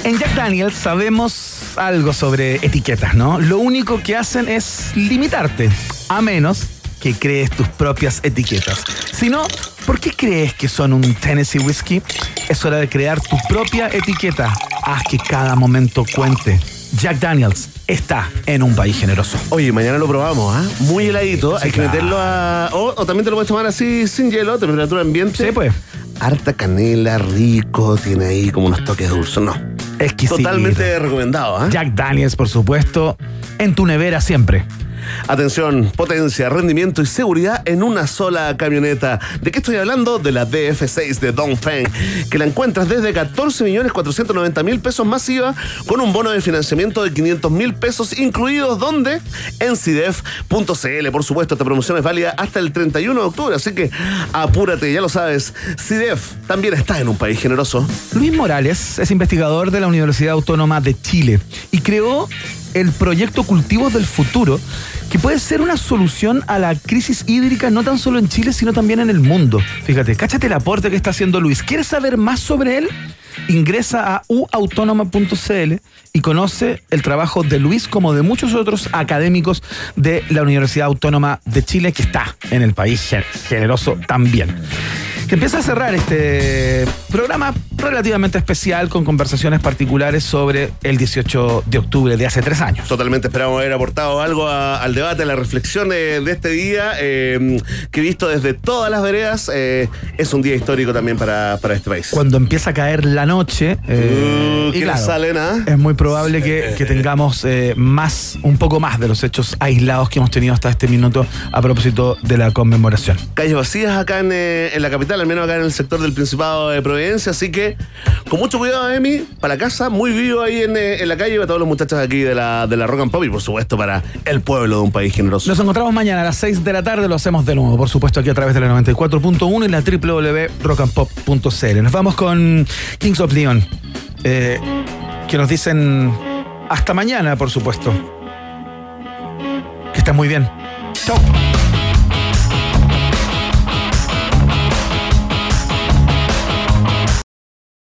En Jack Daniels sabemos algo sobre etiquetas, ¿no? Lo único que hacen es limitarte, a menos que crees tus propias etiquetas. Si no, ¿por qué crees que son un Tennessee Whiskey? Es hora de crear tu propia etiqueta. Haz que cada momento cuente. Jack Daniels está en un país generoso. Oye, mañana lo probamos, ¿ah? Muy heladito. Hay que meterlo a. O, o también te lo puedes tomar así sin hielo, temperatura ambiente. Sí, pues. Harta canela, rico, tiene ahí como unos toques dulces. No. Exquisito. Totalmente recomendado, ¿ah? Jack Daniels, por supuesto, en tu nevera siempre. Atención, potencia, rendimiento y seguridad en una sola camioneta. ¿De qué estoy hablando? De la DF6 de Dongfeng, que la encuentras desde 14 millones 490 mil pesos masiva con un bono de financiamiento de 500 mil pesos incluidos. ¿Dónde? En CIDEF.cl. Por supuesto, esta promoción es válida hasta el 31 de octubre, así que apúrate, ya lo sabes. CIDEF también está en un país generoso. Luis Morales es investigador de la Universidad Autónoma de Chile y creó el proyecto Cultivos del Futuro, que puede ser una solución a la crisis hídrica no tan solo en Chile, sino también en el mundo. Fíjate, cáchate el aporte que está haciendo Luis. ¿Quieres saber más sobre él? Ingresa a uautónoma.cl y conoce el trabajo de Luis como de muchos otros académicos de la Universidad Autónoma de Chile, que está en el país gen- generoso también. Que empieza a cerrar este programa relativamente especial con conversaciones particulares sobre el 18 de octubre de hace tres años. Totalmente esperamos haber aportado algo a- al debate, a la reflexión de este día, eh, que visto desde todas las veredas, eh, es un día histórico también para, para este país. Cuando empieza a caer la noche, eh, Uh, y ¿quiénes claro, salen, ah? es muy probable que, que tengamos eh, más, un poco más de los hechos aislados que hemos tenido hasta este minuto a propósito de la conmemoración. calles vacías acá en, eh, en la capital, al menos acá en el sector del Principado de Providencia, así que con mucho cuidado, Emi, para casa, muy vivo ahí en, eh, en la calle, para todos los muchachos aquí de la, de la Rock and Pop y por supuesto para el pueblo de un país generoso. Nos encontramos mañana a las 6 de la tarde, lo hacemos de nuevo, por supuesto, aquí a través de la 94.1 y la www.rockandpop.cl. Nos vamos con Kings of Leon, eh, que nos dicen hasta mañana, por supuesto. Que estén muy bien. Chao.